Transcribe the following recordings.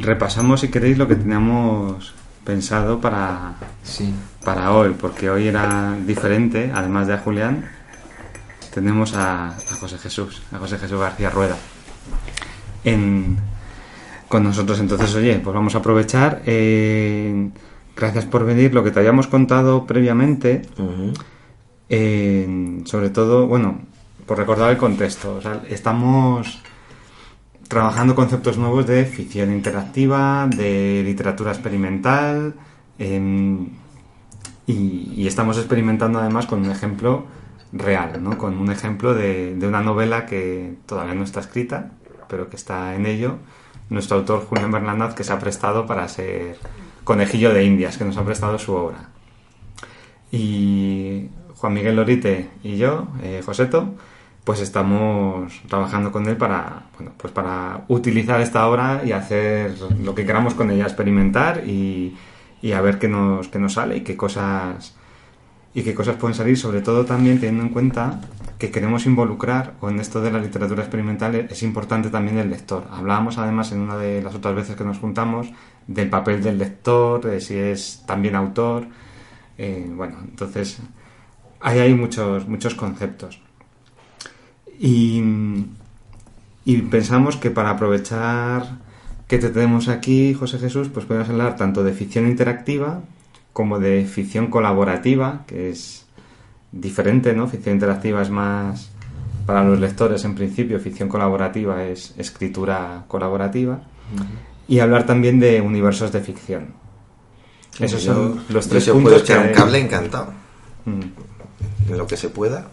Repasamos, si queréis, lo que teníamos pensado para, Sí. para hoy, porque hoy era diferente, además de a Julián, tenemos a, a José Jesús, a José Jesús García Rueda. En, con nosotros, entonces, oye, pues vamos a aprovechar. eh, gracias por venir. Lo que te habíamos contado previamente, eh, sobre todo, bueno, por recordar el contexto, o sea, estamos trabajando conceptos nuevos de ficción interactiva, de literatura experimental, em, y, estamos experimentando además con un ejemplo real, ¿no? con un ejemplo de, una novela que todavía no está escrita, pero que está en ello, nuestro autor Julián Bernaldaz, que se ha prestado para ser conejillo de indias, que nos ha prestado su obra. Y Juan Miguel Lorite y yo, eh, Joseto, pues estamos trabajando con él para, bueno, pues para utilizar esta obra y hacer lo que queramos con ella, experimentar y, y a ver qué nos, qué nos sale y qué cosas y qué cosas pueden salir, sobre todo también teniendo en cuenta que queremos involucrar, o en esto de la literatura experimental es importante también el lector. Hablábamos además en una de las otras veces que nos juntamos del papel del lector, de si es también autor. eh, bueno, entonces ahí hay muchos, muchos conceptos. Y, y pensamos que para aprovechar que te tenemos aquí, José Jesús, pues podemos hablar tanto de ficción interactiva como de ficción colaborativa, que es diferente, ¿no? Ficción interactiva es más para los lectores en principio, ficción colaborativa es escritura colaborativa, y hablar también de universos de ficción. Esos Yo- son los yo tres os puntos puedo echar que- un cable encantado. Mm. En lo que se pueda.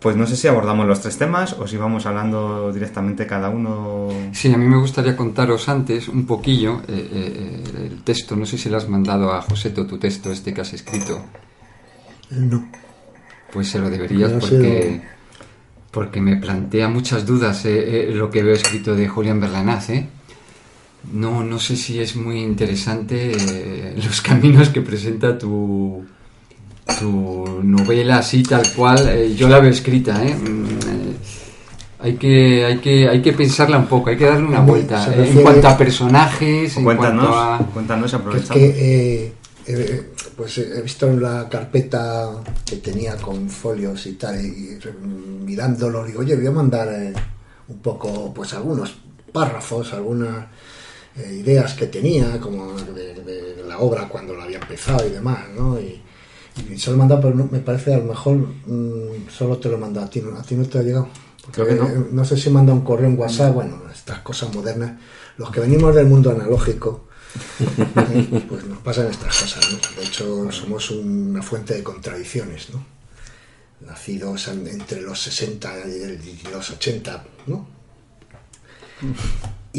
Pues no sé si abordamos los tres temas o si vamos hablando directamente cada uno. Sí, a mí me gustaría contaros antes un poquillo eh, eh, el texto. No sé si le has mandado a Joseto tu texto, este que has escrito. No. Pues se lo deberías porque, porque me plantea muchas dudas eh, eh, lo que veo escrito de Julián Berlanaz. ¿eh? No, no sé si es muy interesante eh, los caminos que presenta tu, tu novela así tal cual. eh, yo la veo escriita. ¿eh? Mm, eh, hay que, hay, que, hay que pensarla un poco, hay que darle una vuelta. eh, en cuanto a personajes, en Cuéntanos, cuanto a... cuéntanos, es aprovechando. que eh, eh, pues he visto en la carpeta que tenía con folios y tal, y mirándolo, digo, oye, voy a mandar eh, un poco, pues algunos párrafos, algunas eh, ideas que tenía, como de, de la obra cuando la había empezado y demás, ¿no? Y, y se lo he mandado, pero no- me parece a lo mejor mm, solo te lo he mandado a ti, ¿no? ¿A ti no te ha llegado? Creo que no. No sé si manda un correo en WhatsApp, bueno, estas cosas modernas. Los que venimos del mundo analógico, eh, pues nos pasan estas cosas, ¿no? De hecho, somos una fuente de contradicciones, ¿no? Nacidos en- entre los 60 y el- y los 80, ¿no?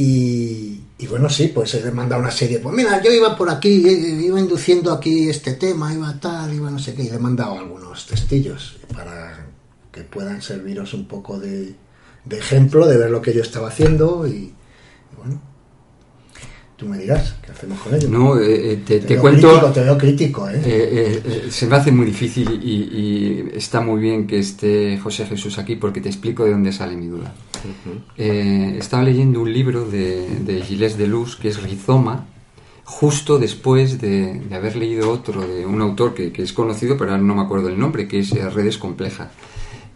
Y, y bueno, sí, pues he mandado una serie. Pues mira, yo iba por aquí, eh, iba induciendo aquí este tema, iba tal, iba no sé qué, y le he mandado algunos testillos para que puedan serviros un poco de, de ejemplo de ver lo que yo estaba haciendo y, y bueno, tú me dirás qué hacemos con ello. No, eh, eh, te, Te te veo cuento... crítico, te veo crítico, ¿eh? Eh, eh, eh, se me hace muy difícil y, y está muy bien que esté José Jesús aquí porque te explico de dónde sale mi duda. Eh, estaba leyendo un libro de, Gilles Deleuze que es Rizoma, justo después de, de haber leído otro de un autor que, es conocido, pero ahora no me acuerdo el nombre, que es eh, Redes Complejas.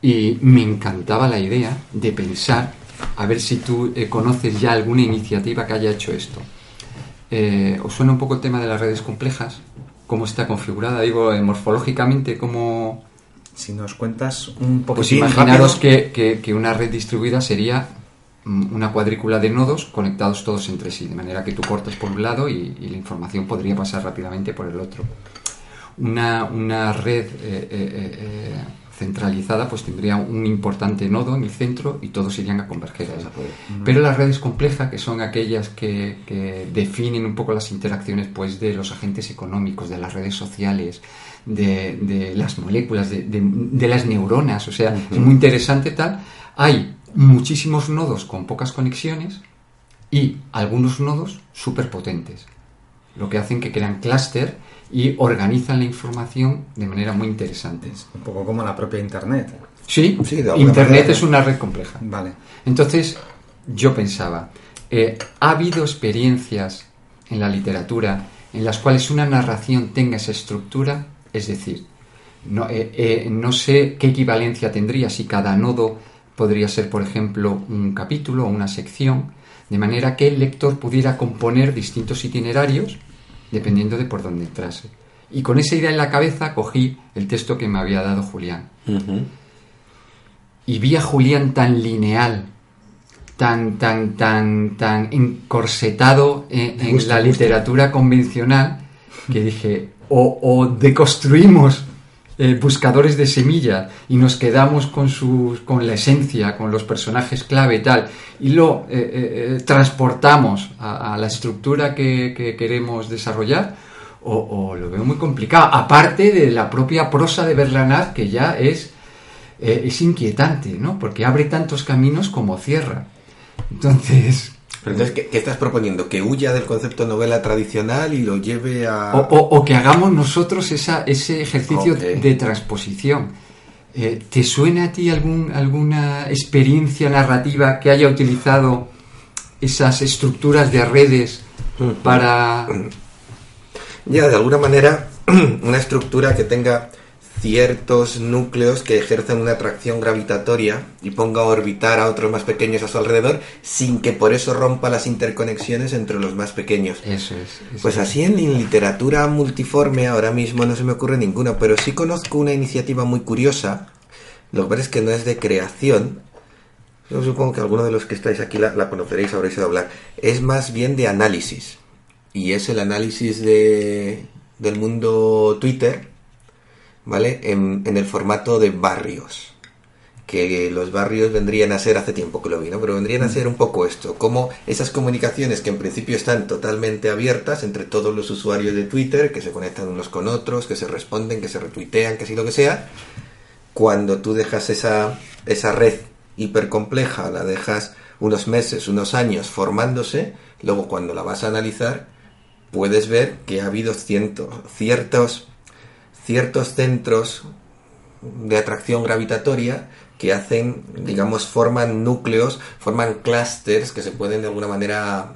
Y me encantaba la idea de pensar, a ver si tú eh, conoces ya alguna iniciativa que haya hecho esto. Eh, ¿Os suena un poco el tema de las redes complejas? ¿Cómo está configurada? Digo, morfológicamente, ¿cómo...? Si nos cuentas un Pues poquitín imaginaros que, que- que una red distribuida sería mm, una cuadrícula de nodos conectados todos entre sí, de manera que tú cortas por un lado y, y la información podría pasar rápidamente por el otro. Una, una red eh, eh, eh, centralizada, pues tendría un importante nodo en el centro y todos irían a converger a esa. Pero las redes complejas, que son aquellas que, que, definen un poco las interacciones pues, de los agentes económicos, de las redes sociales, de, de las moléculas, de, de, las neuronas, o sea, es muy interesante tal. Hay muchísimos nodos con pocas conexiones y algunos nodos súper potentes, lo que hacen que crean clúster y organizan la información de manera muy interesante. un poco como la propia Internet. Sí, Internet es una red compleja. Vale. Entonces, yo pensaba, eh, ¿ha habido experiencias en la literatura en las cuales una narración tenga esa estructura? Es decir, no, eh, eh, no sé qué equivalencia tendría si cada nodo podría ser, por ejemplo, un capítulo o una sección, de manera que el lector pudiera componer distintos itinerarios dependiendo de por dónde entrase. Y con esa idea en la cabeza cogí el texto que me había dado Julián. Y vi a Julián tan lineal, tan, tan, tan, tan encorsetado en, la literatura convencional, que dije, o, deconstruimos eh, buscadores de semilla y nos quedamos con, sus, con la esencia, con los personajes clave y tal, y lo eh, eh, transportamos a, la estructura que, queremos desarrollar, o, lo veo muy complicado. Aparte de la propia prosa de Berlanat, que ya es, es inquietante, ¿no? Porque abre tantos caminos como cierra. Entonces, pero entonces, ¿qué, estás proponiendo? ¿Que huya del concepto novela tradicional y lo lleve a...? O, que hagamos nosotros esa, ese ejercicio de transposición. Eh, ¿Te suena a ti algún, alguna experiencia narrativa que haya utilizado esas estructuras de redes para... Ya, de alguna manera, una estructura que tenga ciertos núcleos que ejerzan una atracción gravitatoria y ponga a orbitar a otros más pequeños a su alrededor sin que por eso rompa las interconexiones entre los más pequeños. Eso es. pues así en, literatura multiforme ahora mismo no se me ocurre ninguna, pero sí conozco una iniciativa muy curiosa. Lo que pasa es que no es de creación. Yo supongo que alguno de los que estáis aquí la, conoceréis, habréis oído hablar. Es más bien de análisis. Y es el análisis de, del mundo Twitter ¿vale? En, el formato de barrios. Que los barrios vendrían a ser, hace tiempo que lo vi, ¿no? Pero vendrían a ser un poco esto, como esas comunicaciones que en principio están totalmente abiertas entre todos los usuarios de Twitter, que se conectan unos con otros, que se responden, que se retuitean, que sí lo que sea, cuando tú dejas esa, esa red hipercompleja, la dejas unos meses, unos años formándose, luego cuando la vas a analizar, puedes ver que ha habido ciertos ciertos centros de atracción gravitatoria que hacen, digamos, forman núcleos, forman clústeres que se pueden de alguna manera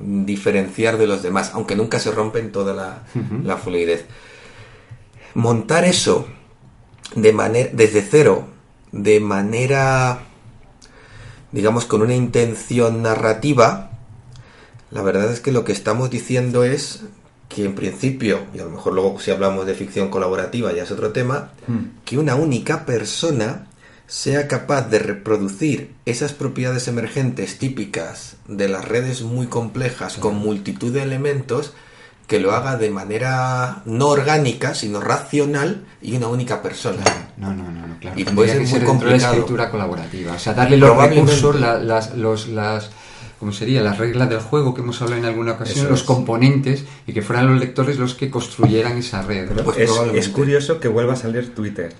diferenciar de los demás, aunque nunca se rompen toda la, fluidez. Montar eso de manera, desde cero, de manera, digamos, con una intención narrativa, la verdad es que lo que estamos diciendo es que en principio, y a lo mejor luego si hablamos de ficción colaborativa ya es otro tema, hmm. que una única persona sea capaz de reproducir esas propiedades emergentes típicas de las redes muy complejas con multitud de elementos que lo haga de manera no orgánica, sino racional y una única persona. No, no, no, claro. Y puede ser muy complicado. la escritura colaborativa. O sea, darle los recursos, las, los, las como sería la regla del juego que hemos hablado en alguna ocasión, los componentes y que fueran los lectores los que construyeran esa red. Pues es, curioso que vuelva a salir Twitter,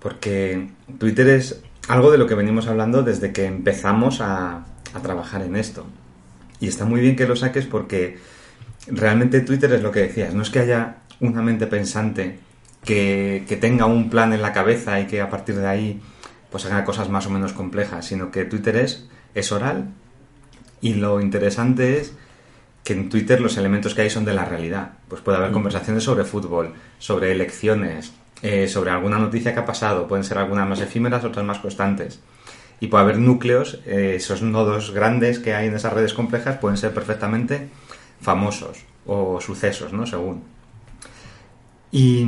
porque Twitter es algo de lo que venimos hablando desde que empezamos a, trabajar en esto. Y está muy bien que lo saques porque realmente Twitter es lo que decías, no es que haya una mente pensante que, que, tenga un plan en la cabeza y que a partir de ahí pues haga cosas más o menos complejas, sino que Twitter es, es oral, y lo interesante es que en Twitter los elementos que hay son de la realidad. Pues puede haber mm. conversaciones sobre fútbol, sobre elecciones, eh, sobre alguna noticia que ha pasado. Pueden ser algunas más efímeras, otras más constantes. Y puede haber núcleos, eh, esos nodos grandes que hay en esas redes complejas pueden ser perfectamente famosos o sucesos, ¿no? Según. Y,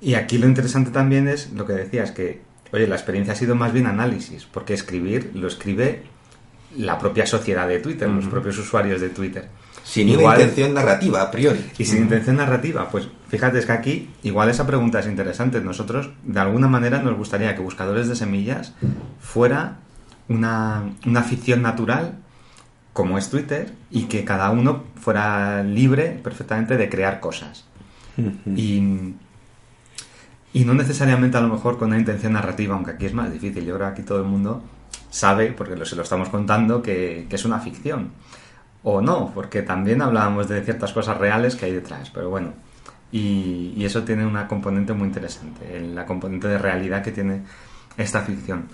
y aquí lo interesante también es lo que decías, que, oye, la experiencia ha sido más bien análisis, porque escribir lo escribe la propia sociedad de Twitter, los propios usuarios de Twitter. Sin Igual- una intención narrativa, a priori. Y sin intención narrativa, pues fíjate, es que aquí igual esa pregunta es interesante. Nosotros, de alguna manera, nos gustaría que Buscadores de Semillas fuera una, una ficción natural, como es Twitter, y que cada uno fuera libre perfectamente de crear cosas. Y, y no necesariamente a lo mejor con una intención narrativa, aunque aquí es más difícil. Yo creo que aquí todo el mundo sabe, porque se lo estamos contando, que, que es una ficción. O no, porque también hablábamos de ciertas cosas reales que hay detrás. Pero bueno, y, y eso tiene una componente muy interesante, la componente de realidad que tiene esta ficción.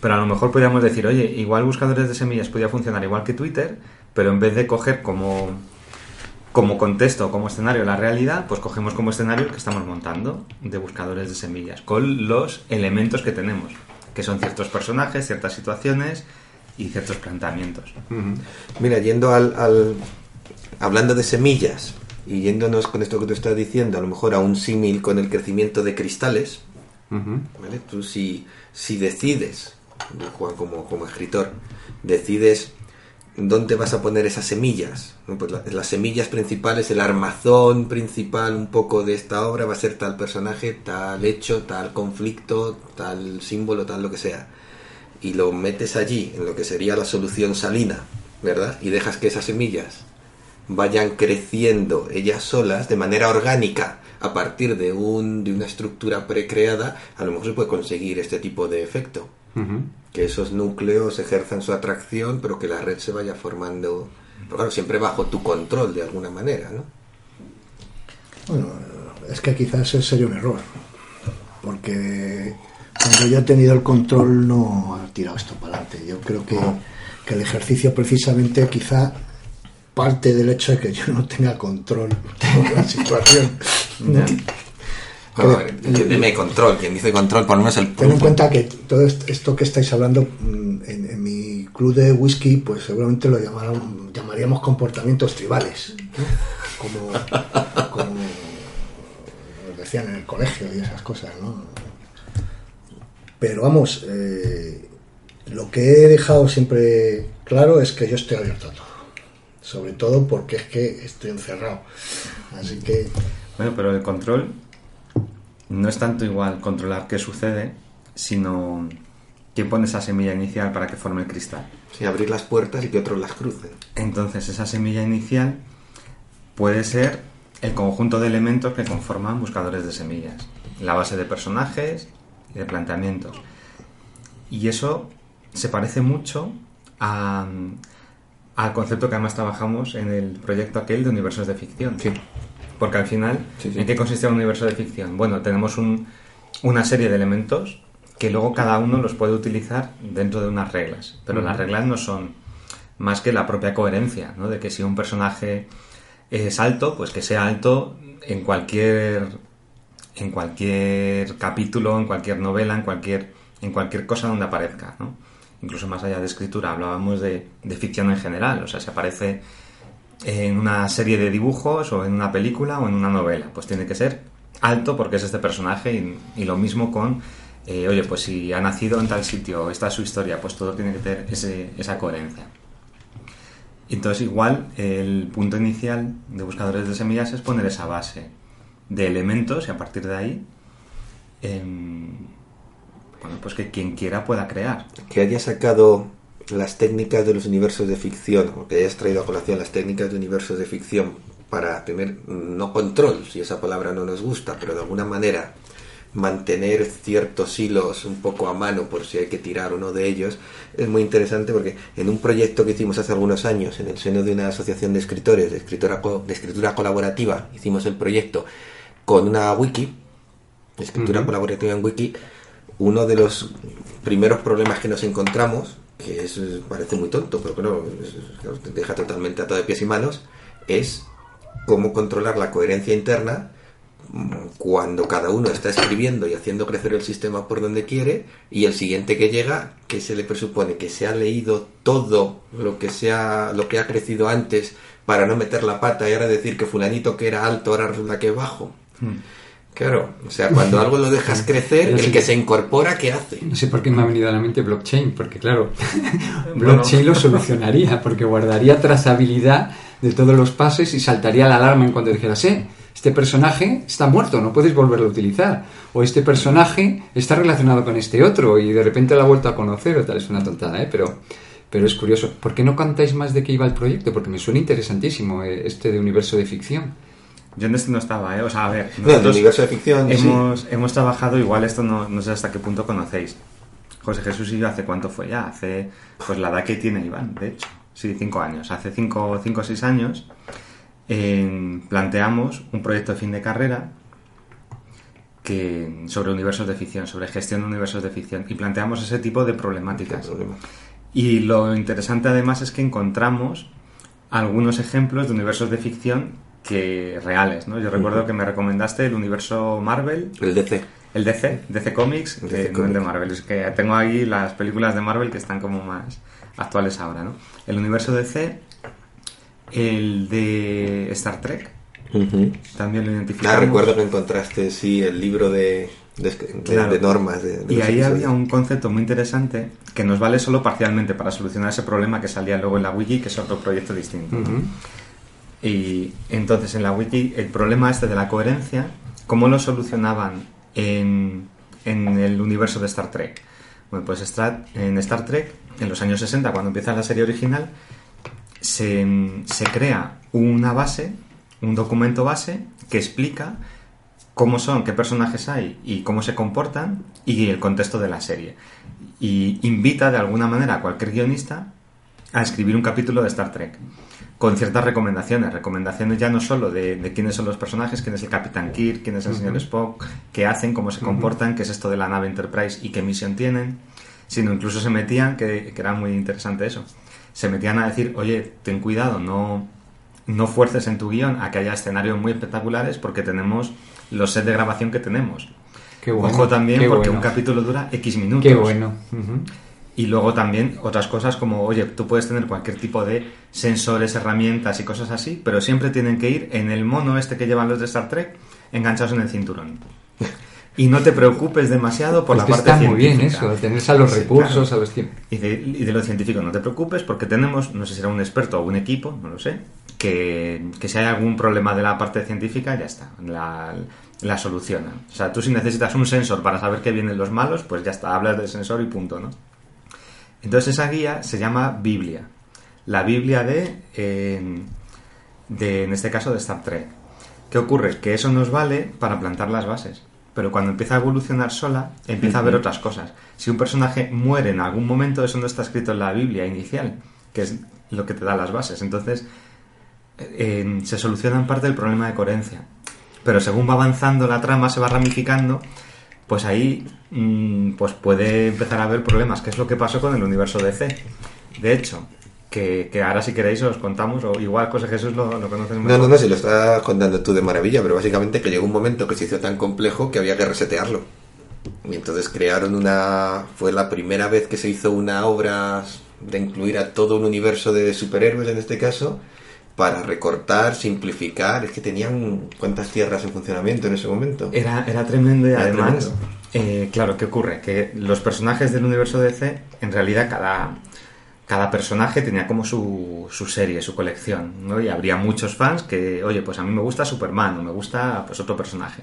Pero a lo mejor podríamos decir, oye, igual Buscadores de Semillas podría funcionar igual que Twitter, pero en vez de coger como, como contexto, como escenario la realidad, pues cogemos como escenario el que estamos montando de Buscadores de Semillas, con los elementos que tenemos, que son ciertos personajes, ciertas situaciones y ciertos planteamientos. Mira, yendo al, al- hablando de semillas y yéndonos con esto que tú estás diciendo, a lo mejor a un símil con el crecimiento de cristales. ¿vale? Tú si, si decides, Juan como, como escritor, decides dónde vas a poner esas semillas, pues la- las semillas principales, el armazón principal un poco de esta obra va a ser tal personaje, tal hecho, tal conflicto, tal símbolo, tal lo que sea. Y lo metes allí, en lo que sería la solución salina, ¿verdad? Y dejas que esas semillas vayan creciendo ellas solas de manera orgánica a partir de, un, de una estructura precreada, a lo mejor se puede conseguir este tipo de efecto. Que esos núcleos ejerzan su atracción, pero que la red se vaya formando, pero claro, siempre bajo tu control de alguna manera, ¿no? Bueno, es que quizás ese sería un error. Porque cuando yo he tenido el control no ha tirado esto para adelante. Yo creo que, que el ejercicio precisamente quizá parte del hecho de que yo no tenga control de la situación. ¿no? Entiéndeme, control, quien dice control, por lo menos el Ten en cuenta que todo est- esto que estáis hablando mm, en, en mi club de whisky, pues seguramente lo llamaron- llamaríamos comportamientos tribales, ¿no? como, como nos decían en el colegio y esas cosas, ¿no? Pero vamos, eh, lo que he dejado siempre claro es que yo estoy abierto a todo, sobre todo porque es que estoy encerrado, así que Bueno, pero el control no es tanto igual controlar qué sucede, sino quién pone esa semilla inicial para que forme el cristal. Sí, abrir las puertas y que otros las crucen. Entonces esa semilla inicial puede ser el conjunto de elementos que conforman buscadores de semillas, la base de personajes y de planteamientos. Y eso se parece mucho a- al concepto que además trabajamos en el proyecto aquel de universos de ficción. Sí. Porque al final, Sí, sí. ¿en qué consiste un universo de ficción? Bueno, tenemos un- una serie de elementos que luego cada uno los puede utilizar dentro de unas reglas. Pero las reglas no son más que la propia coherencia, ¿no? De que si un personaje es alto, pues que sea alto en cualquier en cualquier capítulo, en cualquier novela, en cualquier en cualquier cosa donde aparezca, ¿no? Incluso más allá de escritura, hablábamos de, de ficción en general, o sea, si aparece en una serie de dibujos o en una película o en una novela. Pues tiene que ser alto porque es este personaje y, lo mismo con, eh, oye, pues si ha nacido en tal sitio, esta es su historia, pues todo tiene que tener ese- esa coherencia. Entonces igual el punto inicial de buscadores de semillas es poner esa base de elementos y a partir de ahí, em, bueno, pues que quien quiera pueda crear. que hayas sacado las técnicas de los universos de ficción, o que hayas traído a colación las técnicas de universos de ficción para tener, no control, si esa palabra no nos gusta, pero de alguna manera mantener ciertos hilos un poco a mano por si hay que tirar uno de ellos, es muy interesante porque en un proyecto que hicimos hace algunos años en el seno de una asociación de escritores, de escritura, de escritura colaborativa, hicimos el proyecto con una wiki, escritura colaborativa en wiki, uno de los primeros problemas que nos encontramos, que es, parece muy tonto, pero claro, es- deja totalmente atado de pies y manos, es cómo controlar la coherencia interna cuando cada uno está escribiendo y haciendo crecer el sistema por donde quiere y el siguiente que llega que se le presupone que se ha leído todo lo que sea lo que ha crecido antes para no meter la pata y ahora decir que fulanito que era alto ahora resulta que es bajo Claro, o sea, cuando algo lo dejas crecer, sí el que que- se incorpora, ¿qué hace? No sé por qué me ha venido a la mente blockchain, porque claro, blockchain lo solucionaría, porque guardaría trazabilidad de todos los pasos y saltaría la alarma en cuanto dijeras, eh, este personaje está muerto, no puedes volverlo a utilizar. O este personaje está relacionado con este otro y de repente lo ha vuelto a conocer o tal. Es una tontada, ¿eh? Pero, pero es curioso. ¿Por qué no contáis más de qué iba el proyecto? Porque me suena interesantísimo eh, este de universo de ficción. Yo en este no estaba, ¿eh? O sea, a ver, el universo de ficción, sí. hemos, hemos trabajado, igual esto no, no sé hasta qué punto conocéis. José Jesús y yo, ¿hace cuánto fue ya? Hace, pues la edad que tiene Iván, de hecho. Sí, cinco años. Hace cinco, cinco o seis años eh, planteamos un proyecto de fin de carrera que, sobre universos de ficción, sobre gestión de universos de ficción. Y planteamos ese tipo de problemáticas. Y lo interesante además es que encontramos algunos ejemplos de universos de ficción que reales, ¿no? Yo recuerdo que me recomendaste el universo Marvel, El DC. el DC, DC Comics, El no el de. Marvel. Es que tengo ahí las películas de Marvel que están como más actuales ahora, ¿no? El universo DC, el de Star Trek, también lo identificamos. Ah, recuerdo que encontraste, sí, el libro de, de, de- Claro. de normas. Y ahí había un concepto muy interesante que nos vale solo parcialmente para solucionar ese problema que salía luego en la wiki, que es otro proyecto distinto. ¿no? Y entonces en la wiki el problema este de la coherencia, ¿cómo lo solucionaban en, en el universo de Star Trek? Bueno, pues en Star Trek, en los años 60, cuando empieza la serie original, se, se crea una base, un documento base que explica cómo son, qué personajes hay y cómo se comportan y el contexto de la serie. Y invita de alguna manera a cualquier guionista a escribir un capítulo de Star Trek con ciertas recomendaciones. Recomendaciones ya no solo de, de quiénes son los personajes, quién es el Capitán Kirk, quién es el señor Spock, qué hacen, cómo se comportan, qué es esto de la nave Enterprise y qué misión tienen, sino incluso se metían, que, que era muy interesante eso, se metían a decir, oye, ten cuidado, no, no fuerces en tu guion a que haya escenarios muy espectaculares porque tenemos los sets de grabación que tenemos. Qué bueno, Ojo también qué porque bueno. un capítulo dura X minutos. Qué bueno. Y luego también otras cosas como, oye, tú puedes tener cualquier tipo de sensores, herramientas y cosas así, pero siempre tienen que ir en el mono este que llevan los de Star Trek enganchados en el cinturón. Y no te preocupes demasiado por Es la que parte está muy bien científica. eso, tenerse a los Sí, recursos, claro. a los tiempos. Y de, y de lo científico no te preocupes porque tenemos, no sé si era un experto o un equipo, no lo sé, que, que si hay algún problema de la parte científica ya está, la, la solucionan. O sea, tú si necesitas un sensor para saber que vienen los malos, pues ya está, hablas del sensor y punto, ¿no? Entonces esa guía se llama Biblia. La Biblia de, eh, de, en este caso, de Star Trek. ¿Qué ocurre? Que eso nos vale para plantar las bases. Pero cuando empieza a evolucionar sola, empieza a ver otras cosas. Si un personaje muere en algún momento, eso no está escrito en la Biblia inicial, que es lo que te da las bases. Entonces, eh, se soluciona en parte el problema de coherencia. Pero según va avanzando la trama, se va ramificando, pues ahí mm, pues puede empezar a haber problemas, que es lo que pasó con el universo DC. De hecho, que, que ahora si queréis os contamos, o igual José Jesús lo, lo conoces mejor. No, no, no, si lo estás contando tú de maravilla, pero básicamente que llegó un momento que se hizo tan complejo que había que resetearlo. Y entonces crearon una... Fue la primera vez que se hizo una obra de incluir a todo un universo de superhéroes en este caso, para recortar, simplificar. Es que tenían cuántas tierras en funcionamiento en ese momento. Era, era tremendo y Era además, tremendo. eh, claro, ¿qué ocurre? Que los personajes del universo DC, en realidad cada, cada personaje tenía como su, su serie, su colección, ¿no? Y habría muchos fans que, oye, pues a mí me gusta Superman o me gusta pues otro personaje.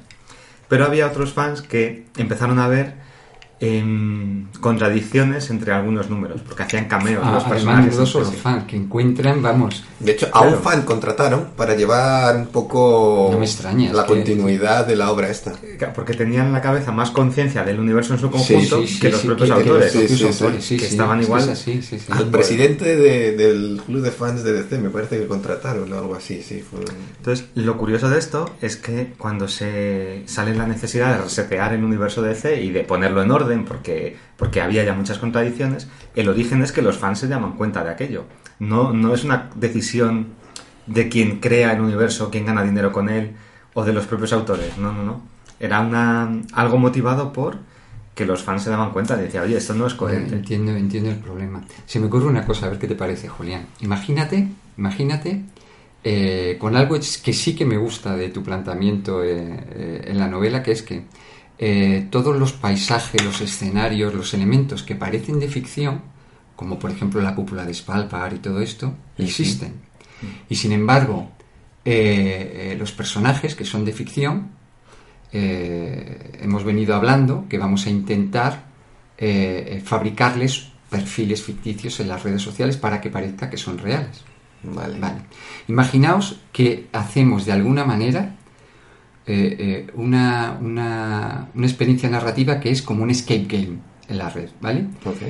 Pero había otros fans que empezaron a ver contradicciones entre algunos números, porque hacían cameos Ah, los personajes. sí. fans, que encuentran, vamos, De hecho, a Claro. un fan contrataron para llevar un poco No me extraña, la que- continuidad de la obra esta. Porque tenían en la cabeza más conciencia del universo en su conjunto Sí, sí, que sí, los sí, propios que- que los propios sí, autores, sí, que estaban igual. es así, sí, sí. Al presidente de- del club de fans de DC me parece que contrataron o algo así, sí. Fue... Entonces, lo curioso de esto es que cuando se sale la necesidad de resetear el universo de DC y de ponerlo en orden, porque, porque había ya muchas contradicciones, el origen es que los fans se llaman cuenta de aquello. No, no es una decisión de quien crea el universo, quien gana dinero con él, o de los propios autores. No, no, no. Era una, algo motivado por que los fans se daban cuenta y decían, oye, esto no es coherente. Entiendo, entiendo el problema. Se me ocurre una cosa, a ver qué te parece, Julián. Imagínate, imagínate eh, con algo que sí que me gusta de tu planteamiento eh, eh, en la novela, que es que eh, todos los paisajes, los escenarios, los elementos que parecen de ficción, como por ejemplo la cúpula de Spalpar y todo esto, existen. Y sin embargo, eh, eh, los personajes que son de ficción, hemos venido hablando que vamos a intentar fabricarles perfiles ficticios en las redes sociales para que parezca que son reales. Vale. Vale. Imaginaos que hacemos de alguna manera eh, eh, una, una- una experiencia narrativa que es como un escape game en la red, ¿vale?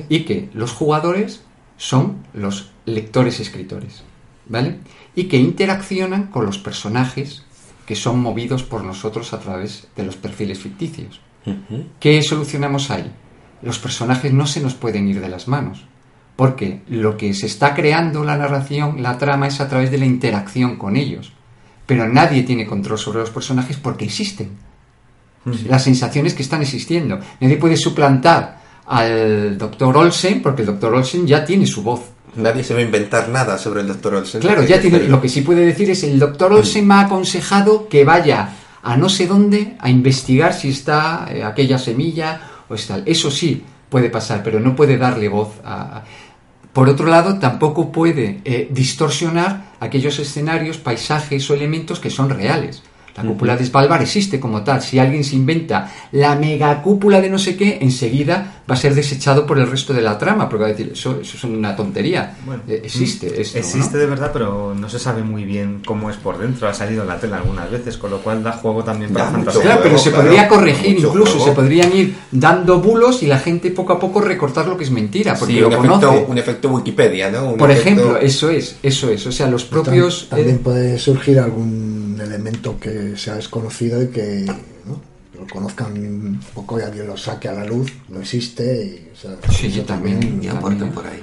Y que los jugadores son los lectores escritores, ¿vale? Y que interaccionan con los personajes que son movidos por nosotros a través de los perfiles ficticios. ¿Qué solucionamos ahí? Los personajes no se nos pueden ir de las manos, porque lo que se está creando la narración, la trama, es a través de la interacción con ellos. Pero nadie tiene control sobre los personajes porque existen. Las sensaciones que están existiendo. Nadie puede suplantar al Dr. Olsen porque el Dr. Olsen ya tiene su voz. Nadie se va a inventar nada sobre el Dr. Olsen. Claro, ya tiene, lo que sí puede decir es el doctor Olsen me ha aconsejado que vaya a no sé dónde a investigar si está eh, aquella semilla o tal. Eso sí puede pasar, pero no puede darle voz a... a- Por otro lado, tampoco puede eh, distorsionar aquellos escenarios, paisajes o elementos que son reales. La cúpula de Svalbard existe como tal. Si alguien se inventa la megacúpula de no sé qué, enseguida va a ser desechado por el resto de la trama, porque va a decir, eso, eso es una tontería. Bueno, Eh, existe esto, Existe ¿no? de verdad, pero no se sabe muy bien cómo es por dentro. Ha salido en la tela algunas veces, con lo cual da juego también para fantasía. Claro, pero se claro, podría corregir incluso, juego. se podrían ir dando bulos y la gente poco a poco recortar lo que es mentira, porque Sí, lo un, conoce. efecto, un efecto Wikipedia, ¿no? Un Por efecto- ejemplo, eso es, eso es. O sea, los propios... Tam- También eh, puede surgir algún elemento que sea desconocido y que ¿no? lo conozcan un poco y alguien lo saque a la luz, no existe. Y, o sea, Sí, eso también. Y También. aportan por ahí.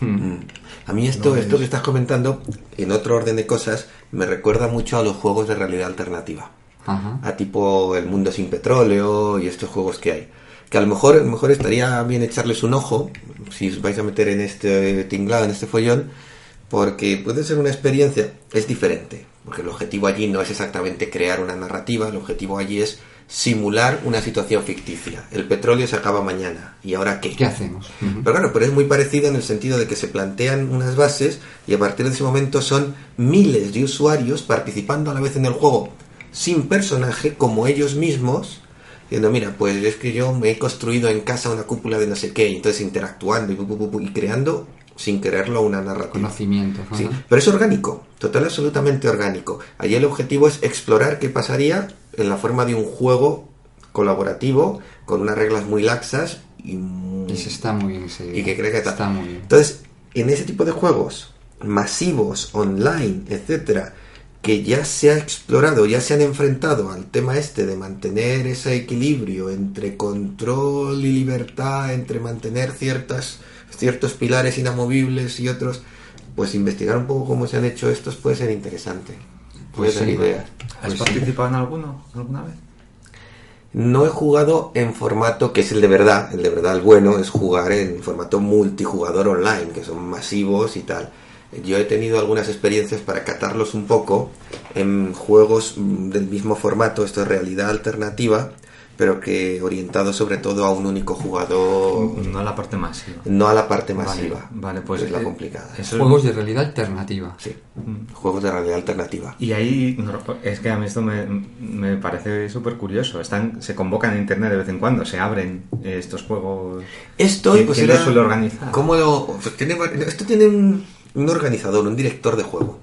hmm. Mm. A mí esto, No esto es- que estás comentando, en otro orden de cosas, me recuerda mucho a los juegos de realidad alternativa. Ajá. A tipo El Mundo Sin Petróleo y estos juegos que hay. Que a lo mejor, a lo mejor estaría bien echarles un ojo, si os vais a meter en este tinglado, en este follón, porque puede ser una experiencia, es diferente. Porque el objetivo allí no es exactamente crear una narrativa, el objetivo allí es simular una situación ficticia. El petróleo se acaba mañana, ¿y ahora qué? ¿Qué hacemos? Pero claro, pero es muy parecido en el sentido de que se plantean unas bases y a partir de ese momento son miles de usuarios participando a la vez en el juego sin personaje como ellos mismos diciendo, mira, pues es que yo me he construido en casa una cúpula de no sé qué, y entonces interactuando y creando sin quererlo una narrativa. Conocimiento. Sí, pero es orgánico, total absolutamente orgánico. Allí el objetivo es explorar qué pasaría en la forma de un juego colaborativo con unas reglas muy laxas y, muy- está muy bien. se- y que cree que tal. está muy bien. Entonces, en ese tipo de juegos masivos, online, etcétera, que ya se ha explorado, ya se han enfrentado al tema este de mantener ese equilibrio entre control y libertad, entre mantener ciertas, ciertos pilares inamovibles y otros, pues investigar un poco cómo se han hecho estos puede ser interesante. Puede Pues ser sí. idea. ¿Has Pues sí. participado en alguno alguna vez? No he jugado en formato que es el de verdad, el de verdad el bueno es jugar en formato multijugador online, que son masivos y tal. Yo he tenido algunas experiencias para catarlos un poco en juegos del mismo formato, esto es realidad alternativa, pero que orientado sobre todo a un único jugador, No la parte masiva. no a la parte Vale, masiva. Vale, pues es la eh, complicada. eso- Juegos de realidad alternativa. Sí, Mm. juegos de realidad alternativa. Y ahí, es que a mí esto me, me parece súper curioso. Están, se convocan en internet de vez en cuando, se abren eh, estos juegos. Esto ¿Quién- pues quién era- lo suele organizar? ¿cómo lo- tiene- esto tiene un, un organizador, un director de juego.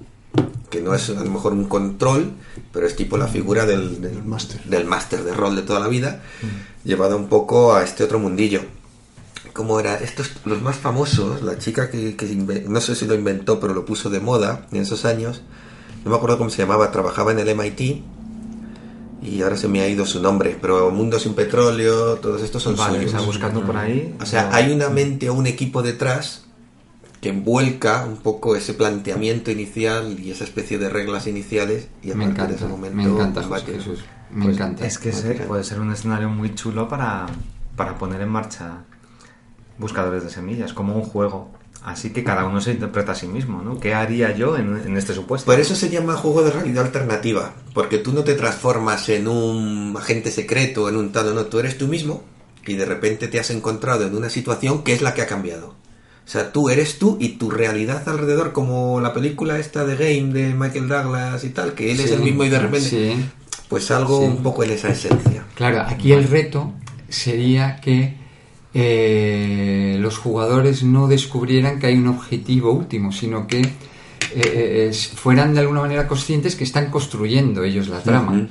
Que no es a lo mejor un control, pero es tipo la figura del, del, El máster. del máster de rol de toda la vida, llevada un poco a este otro mundillo. ¿Cómo era? Estos, los más famosos, la chica que, no sé si lo inventó, pero lo puso de moda en esos años, no me acuerdo cómo se llamaba, trabajaba en el MIT y ahora se me ha ido su nombre, pero Mundo sin Petróleo, todos estos son Vale, suyos. buscando por ahí. O sea, hay una mente o un equipo detrás que envuelca un poco ese planteamiento inicial y esa especie de reglas iniciales y a Me partir de encanta, ese momento me encanta, José. Jesús. Me Pues encanta. Es que ese puede ser un escenario muy chulo para, para poner en marcha buscadores de semillas, como un juego Así que cada uno se interpreta a sí mismo, ¿no? ¿Qué haría yo en, en este supuesto? Por eso se llama juego de realidad alternativa, porque tú no te transformas en un agente secreto, en un tal o no, tú eres tú mismo y de repente te has encontrado en una situación que es la que ha cambiado. O sea, tú eres tú y tu realidad alrededor, como la película esta de Game de Michael Douglas y tal, que él es el mismo y de repente... sí. Pues algo Sí. un poco en esa esencia. Claro, aquí el reto sería que eh, los jugadores no descubrieran que hay un objetivo último, sino que eh, eh, es- fueran de alguna manera conscientes que están construyendo ellos la trama. Ujú.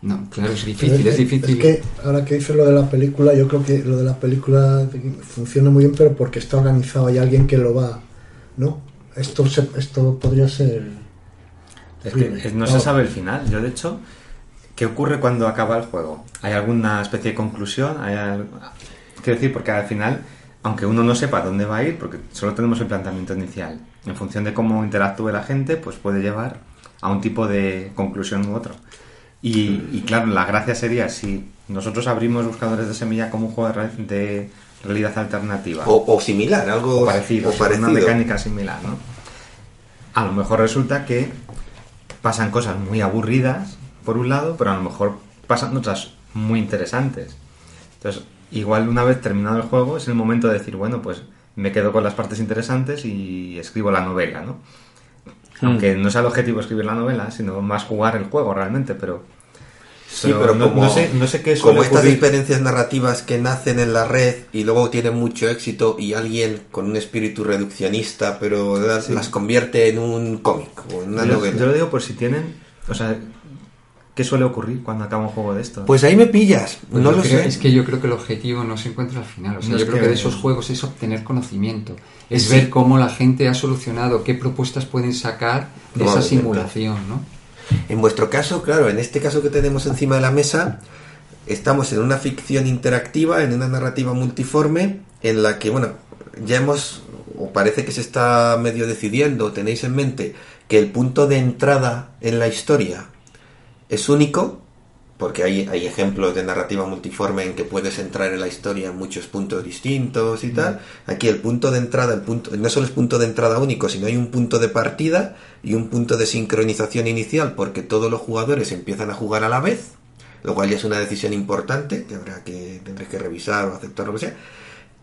No, claro, es difícil, es difícil. que ahora que dices lo de la película, yo creo que lo de la película funciona muy bien, pero porque está organizado, hay alguien que lo va, ¿no? Esto se- esto podría ser. Es que es- no se sabe el final. Yo, de hecho, ¿qué ocurre cuando acaba el juego? ¿Hay alguna especie de conclusión? ¿Hay al- Quiero decir, porque al final, aunque uno no sepa dónde va a ir, porque solo tenemos el planteamiento inicial, en función de cómo interactúe la gente, pues puede llevar a un tipo de conclusión u otro. Y, y claro, la gracia sería si nosotros abrimos buscadores de semilla como un juego de, re- de realidad alternativa O, o similar, algo o parecido, o parecido. una mecánica similar, ¿no? A lo mejor resulta que pasan cosas muy aburridas, por un lado, pero a lo mejor pasan otras muy interesantes. Entonces, igual una vez terminado el juego, es el momento de decir, bueno, pues me quedo con las partes interesantes y escribo la novela, ¿no? Aunque no es el objetivo escribir la novela, sino más jugar el juego realmente, pero... Sí, pero no, como, no sé, no sé qué como estas ocurrir. experiencias narrativas que nacen en la red y luego tienen mucho éxito y alguien con un espíritu reduccionista pero las, las convierte en un cómic o en una yo, novela. yo lo digo por si tienen... O sea, ¿qué suele ocurrir cuando acaba un juego de estos? Pues ahí me pillas, Pues no lo sé. Es que yo creo que el objetivo no se encuentra al final. O sea, No yo creo que- que de esos juegos es obtener conocimiento. Es Sí. ver cómo la gente ha solucionado, qué propuestas pueden sacar de esa simulación, ¿no? En vuestro caso, claro, en este caso que tenemos encima de la mesa, estamos en una ficción interactiva, en una narrativa multiforme, en la que, bueno, ya hemos, o parece que se está medio decidiendo, tenéis en mente que el punto de entrada en la historia es único, porque hay, hay ejemplos de narrativa multiforme en que puedes entrar en la historia en muchos puntos distintos y tal. Aquí el punto de entrada, el punto, no solo es punto de entrada único, sino hay un punto de partida y un punto de sincronización inicial, porque todos los jugadores empiezan a jugar a la vez, lo cual ya es una decisión importante que habrá que tendréis que revisar o aceptar lo que sea.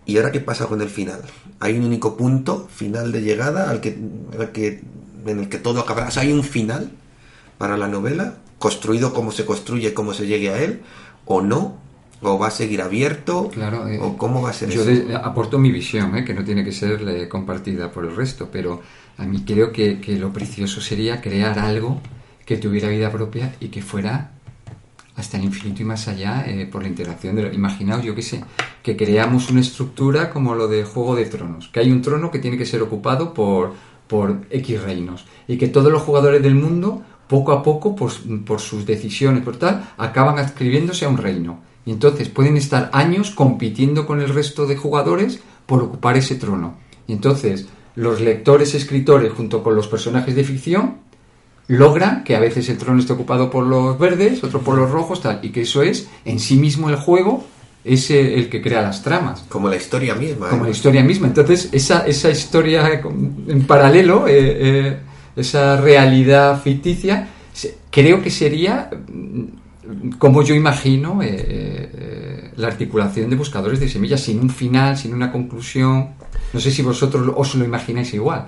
¿Y ahora qué pasa con el final? Hay un único punto final de llegada al que, al que en el que todo acabará. O sea, hay un final para la novela, construido como se construye, cómo se llegue a él, o no, o va a seguir abierto, Claro, eh, o cómo va a ser Yo eso. de- aporto mi visión, ¿eh? que no tiene que ser eh, compartida por el resto, pero a mí creo que, que lo precioso sería crear algo que tuviera vida propia y que fuera hasta el infinito y más allá eh, por la interacción de lo- imaginaos yo qué sé que creamos una estructura como lo de Juego de Tronos que hay un trono que tiene que ser ocupado por por X reinos y que todos los jugadores del mundo poco a poco por, por sus decisiones por tal acaban adscribiéndose a un reino y entonces pueden estar años compitiendo con el resto de jugadores por ocupar ese trono y entonces los lectores escritores junto con los personajes de ficción logran que a veces el trono esté ocupado por los verdes, otro por los rojos, tal, y que eso es en sí mismo el juego, es el que crea las tramas, Como la historia misma. como ¿eh? la historia misma. Entonces, esa, esa historia en paralelo, eh, eh, esa realidad ficticia, creo que sería mm, como yo imagino eh, eh, la articulación de buscadores de semillas, sin un final, sin una conclusión. No sé si vosotros os lo imagináis igual.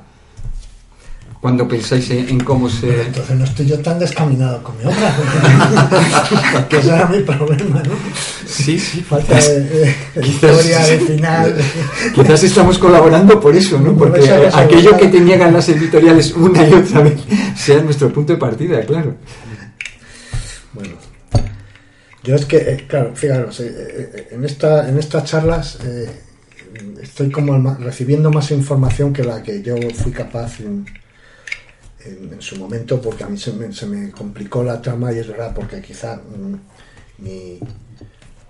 Cuando pensáis en, en cómo se... Entonces no estoy yo tan descaminado con mi obra, que ese era mi problema, ¿no? Sí, sí, Falta de, de- de Quizás- historia, de final. Quizás estamos colaborando por eso, ¿no? Porque Por eso, eso, aquello que te niegan las editoriales una y otra vez sea nuestro punto de partida, claro. Bueno, yo es que, eh, claro, fijaros, eh, eh, en, esta, en estas charlas eh, estoy como recibiendo más información que la que yo fui capaz en, en- en su momento, porque a mí se me, se me complicó la trama y es verdad, porque quizá mm, mi,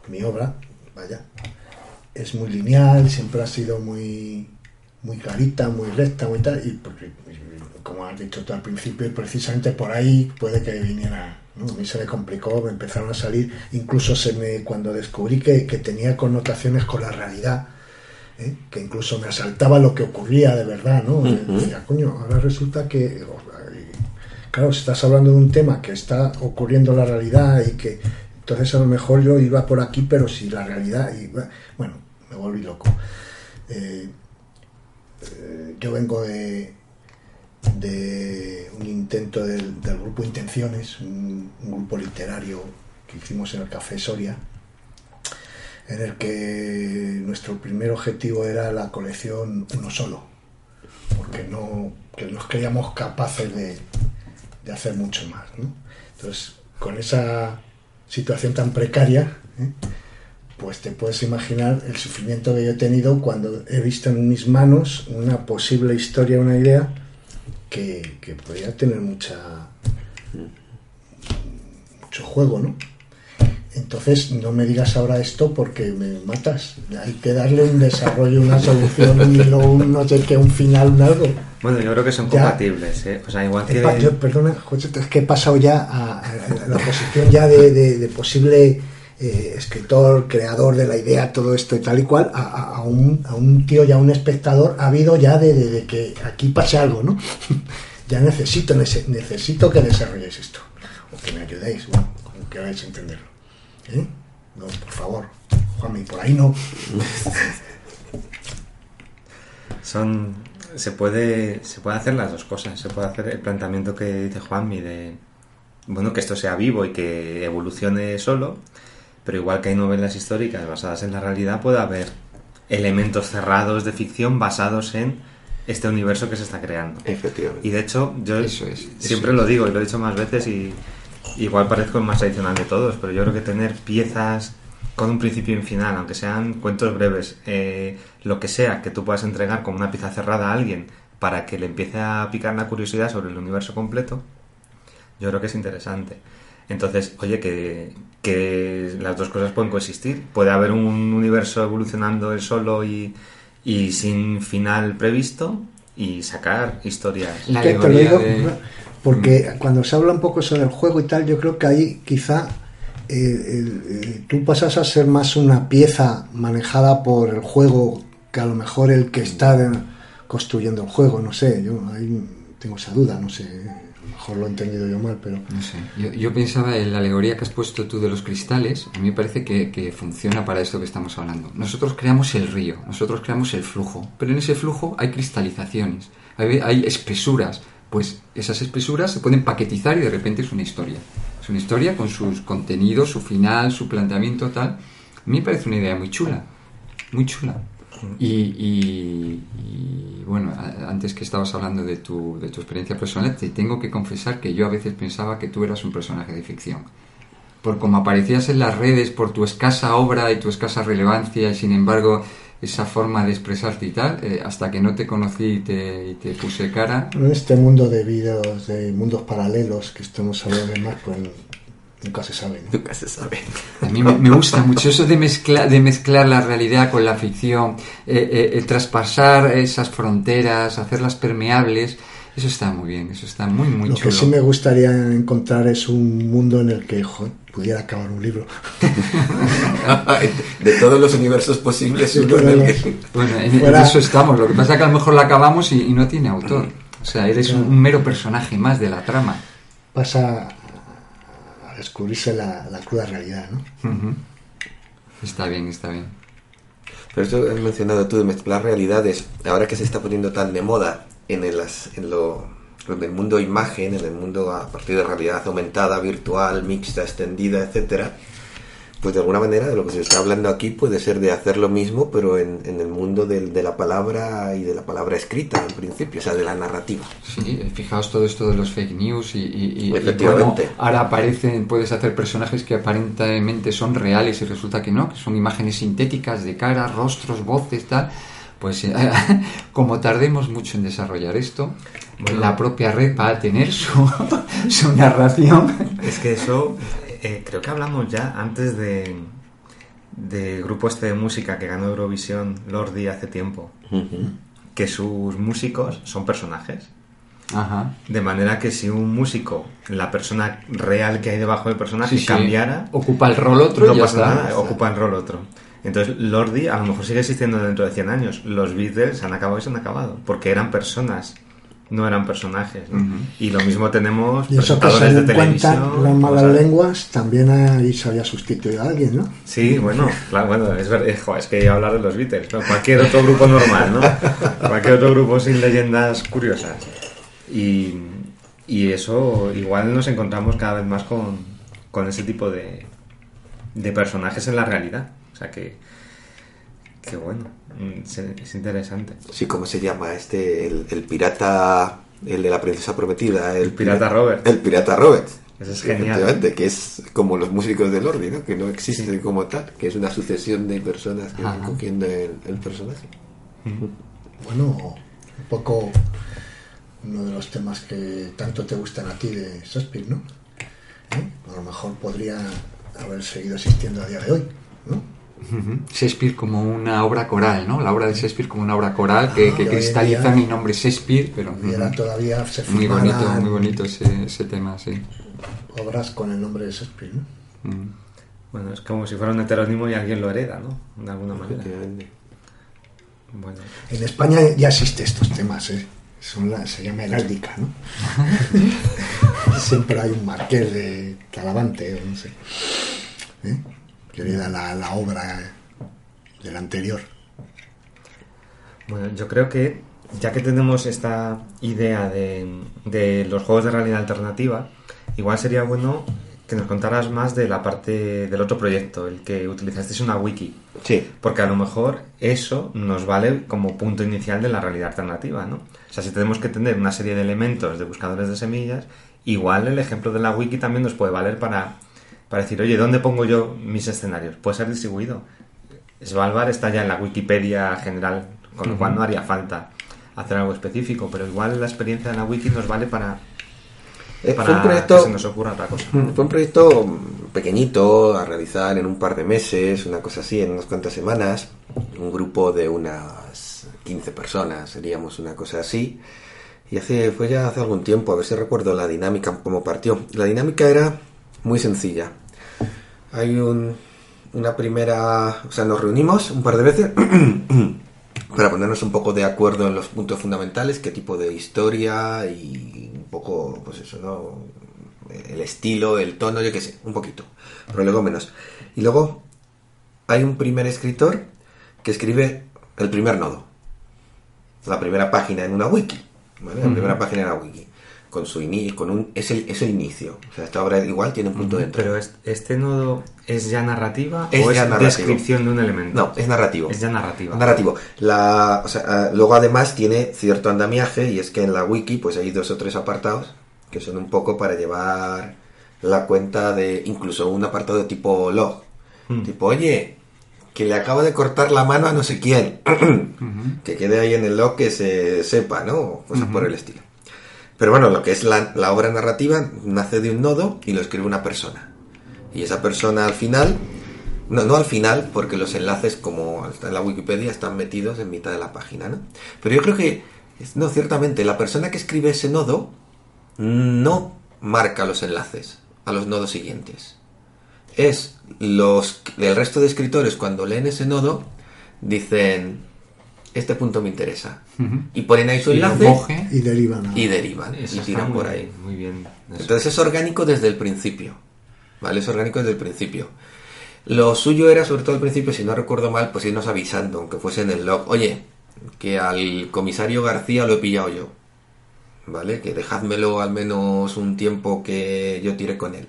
mi obra, vaya, es muy lineal, siempre ha sido muy, muy clarita, muy recta, muy tal, y porque, como has dicho tú al principio, precisamente por ahí puede que viniera, ¿no? A mí se me complicó, me empezaron a salir, incluso se me, cuando descubrí que, que tenía connotaciones con la realidad, ¿eh? que incluso me asaltaba lo que ocurría de verdad, ¿no? Decía, coño, ahora resulta que, claro, si estás hablando de un tema que está ocurriendo en la realidad y que entonces a lo mejor yo iba por aquí, pero si la realidad, y bueno, me volví loco. Eh, eh, yo vengo de, de un intento del, grupo Intenciones, un, grupo literario que hicimos en el Café Soria, en el que nuestro primer objetivo era la colección uno solo, porque no que nos creíamos capaces de, hacer mucho más. Entonces, con esa situación tan precaria, ¿eh? pues te puedes imaginar el sufrimiento que yo he tenido cuando he visto en mis manos una posible historia, una idea que, que podría tener mucha mucho juego, ¿no? Entonces no me digas ahora esto porque me matas. Hay que darle un desarrollo, una solución, un, no sé qué, un final, un algo. Bueno, yo creo que son compatibles, ¿eh? O sea, igual que... perdona, es que he pasado ya a, la posición ya de posible eh, escritor, creador de la idea, todo esto y tal y cual, a, un, a un, tío y a un espectador ha habido ya de, que aquí pase algo, ¿no? ya necesito, necesito que desarrolléis esto, o que me ayudéis, bueno, como queráis entenderlo. ¿Eh? No, por favor, Juanmi, por ahí no. Son se puede se puede hacer las dos cosas se puede hacer el planteamiento que dice Juanmi de bueno que esto sea vivo y que evolucione solo pero igual que hay novelas históricas basadas en la realidad, puede haber elementos cerrados de ficción basados en este universo que se está creando. Efectivamente. Y de hecho, yo siempre lo digo y lo he dicho más veces y igual parezco el más tradicional de todos, pero yo creo que tener piezas con un principio y un final, aunque sean cuentos breves, eh, lo que sea que tú puedas entregar como una pieza cerrada a alguien para que le empiece a picar la curiosidad sobre el universo completo, yo creo que es interesante. Entonces, oye, que, las dos cosas pueden coexistir. Puede haber un universo evolucionando él solo y, sin final previsto y sacar historias. La te lo digo, porque cuando se habla un poco sobre el juego y tal, yo creo que ahí quizá eh, tú pasas a ser más una pieza manejada por el juego que a lo mejor el que está construyendo el juego, no sé, yo ahí tengo esa duda, no sé lo he entendido yo mal, pero... No sé. Yo, pensaba en la alegoría que has puesto tú de los cristales, a mí me parece que, funciona para esto que estamos hablando. Nosotros creamos el río, nosotros creamos el flujo, pero en ese flujo hay cristalizaciones, hay, hay espesuras, pues esas espesuras se pueden paquetizar y de repente es una historia. Es una historia con sus contenidos, su final, su planteamiento tal. A mí me parece una idea muy chula, muy chula. Y, bueno, antes que estabas hablando de tu, de tu experiencia personal, te tengo que confesar que yo a veces pensaba que tú eras un personaje de ficción. Por como aparecías en las redes, por tu escasa obra y tu escasa relevancia, y sin embargo esa forma de expresarte y tal, eh, hasta que no te conocí y te, te, puse cara. En este mundo de vídeos, de mundos paralelos que estamos hablando más, pues Nunca se sabe. Nunca se sabe. A mí me, gusta mucho eso de mezclar, de mezclar la realidad con la ficción, eh, eh, el traspasar esas fronteras, hacerlas permeables. Eso está muy bien, eso está muy, muy Lo chulo. Lo que sí me gustaría encontrar es un mundo en el que pudiera acabar un libro. de todos los universos posibles, Bueno, en, eso estamos. Lo que pasa es que a lo mejor la acabamos y, no tiene autor. O sea, eres un, un mero personaje más de la trama. Pasa descubrirse la, la cruda realidad, ¿no? Está bien, está bien. Pero esto has mencionado tú de mezclar realidades, ahora que se está poniendo tan de moda en el, en lo, en el mundo imagen, en el mundo a partir de realidad aumentada, virtual, mixta, extendida, etcétera, pues de alguna manera de lo que se está hablando aquí puede ser de hacer lo mismo, pero en, el mundo de, la palabra y de la palabra escrita, en principio, o sea, de la narrativa. Sí, fijaos todo esto de los fake news y, y, Efectivamente. ahora aparecen, puedes hacer personajes que aparentemente son reales y resulta que no, que son imágenes sintéticas de cara, rostros, voces, tal. Pues eh, como tardemos mucho en desarrollar esto, la propia red va a tener su, su narración. Es que eso eh, creo que hablamos ya antes de del grupo este de música que ganó Eurovisión, Lordi, hace tiempo, que sus músicos son personajes. De manera que si un músico, la persona real que hay debajo del personaje, cambiara, ocupa el rol otro, no pasa nada, ocupa el rol otro. Entonces, Lordi a lo mejor sigue existiendo dentro de 100 años. Los Beatles se han acabado y se han acabado, porque eran personas, no eran personajes. ¿no? Y lo mismo tenemos Y eso que presentadores de televisión. las malas lenguas, también ahí se había sustituido a alguien, ¿no? Sí, bueno, claro, bueno, es verdad, es, jo, es que hablar de los Beatles, ¿no? cualquier otro grupo normal, ¿no? Cualquier otro grupo sin leyendas curiosas. Y, y eso igual nos encontramos cada vez más con, con ese tipo de, de personajes en la realidad. O sea que, que bueno, mm, es interesante. Sí, ¿cómo se llama? Este, el, el pirata, el de la princesa prometida. El, pirata Robert. El pirata Robert. Ese es genial. Efectivamente, que es como los músicos de Lordi, ¿no? Que no existen como tal, que es una sucesión de personas que van cogiendo el, el personaje. Bueno, un poco uno de los temas que tanto te gustan a ti de Shakespeare, ¿no? ¿Eh? A lo mejor podría haber seguido existiendo a día de hoy, ¿no? Shakespeare como una obra coral, ¿no? La obra de Shakespeare como una obra coral que, Ah, que que cristaliza el nombre Shakespeare, pero todavía se muy bonito, muy bonito ese, ese tema, sí. obras con el nombre de Shakespeare, ¿no? Mm. Bueno, es como si fuera un heterónimo y alguien lo hereda, ¿no? De alguna manera. Bueno, En España ya existen estos temas, ¿eh? Son la- se llama heráldica, ¿no? Siempre hay un marqués de Talavante, o no sé, ¿eh? Que la, la obra del anterior. Bueno, yo creo que ya que tenemos esta idea de, de los juegos de realidad alternativa, igual sería bueno que nos contaras más de la parte del otro proyecto, el que utilizasteis una wiki. Sí, Porque a lo mejor eso nos vale como punto inicial de la realidad alternativa, ¿no? O sea, si tenemos que tener una serie de elementos de buscadores de semillas, igual el ejemplo de la wiki también nos puede valer para, para decir, oye, ¿dónde pongo yo mis escenarios? Puede ser distribuido. Svalbard está ya en la Wikipedia general, con lo cual no haría falta hacer algo específico, pero igual la experiencia de la wiki nos vale para, Eh, para fue un proyecto que se nos ocurra otra cosa. Fue un proyecto pequeñito a realizar en un par de meses, una cosa así, en unas cuantas semanas. Un grupo de unas 15 personas, seríamos una cosa así. Y hace, fue ya hace algún tiempo, a ver si recuerdo la dinámica, cómo partió. La dinámica era muy sencilla. Hay un, una primera, o sea, nos reunimos un par de veces para ponernos un poco de acuerdo en los puntos fundamentales, qué tipo de historia y un poco, pues eso, ¿no? El estilo, el tono, yo qué sé, un poquito, pero luego menos. Y luego hay un primer escritor que escribe el primer nodo, la primera página en una wiki, ¿vale? La primera página en una wiki, con su ini con un, es el, es el inicio. O sea, esta obra igual tiene un punto de entrada. Pero es- este nodo es ya narrativa Es o ya es narrativo. descripción de un elemento. No, es narrativo. Es ya narrativa. Narrativo. La, o sea, ah, luego además tiene cierto andamiaje y es que en la wiki pues hay dos o tres apartados que son un poco para llevar la cuenta de incluso un apartado de tipo log. Hmm. Tipo, oye, que le acabo de cortar la mano a no sé quién. que quede ahí en el log que se sepa, ¿no? O Cosas por el estilo. Pero bueno, lo que es la, obra narrativa nace de un nodo y lo escribe una persona. Y esa persona al final, no, no al final, porque los enlaces, como en la Wikipedia, están metidos en mitad de la página, ¿no? Pero yo creo que, no, ciertamente, la persona que escribe ese nodo no marca los enlaces a los nodos siguientes. Es los, el resto de escritores cuando leen ese nodo dicen, este punto me interesa. Y ponen ahí su Y enlace coge. Y derivan y derivan Eso y está tiran por ahí. Muy bien. eso. Entonces es orgánico desde el principio. ¿Vale? Es orgánico desde el principio. Lo suyo era, sobre todo al principio, si no recuerdo mal, pues irnos avisando, aunque fuese en el log, oye, que al comisario García lo he pillado yo. ¿Vale? Que dejádmelo al menos un tiempo que yo tire con él.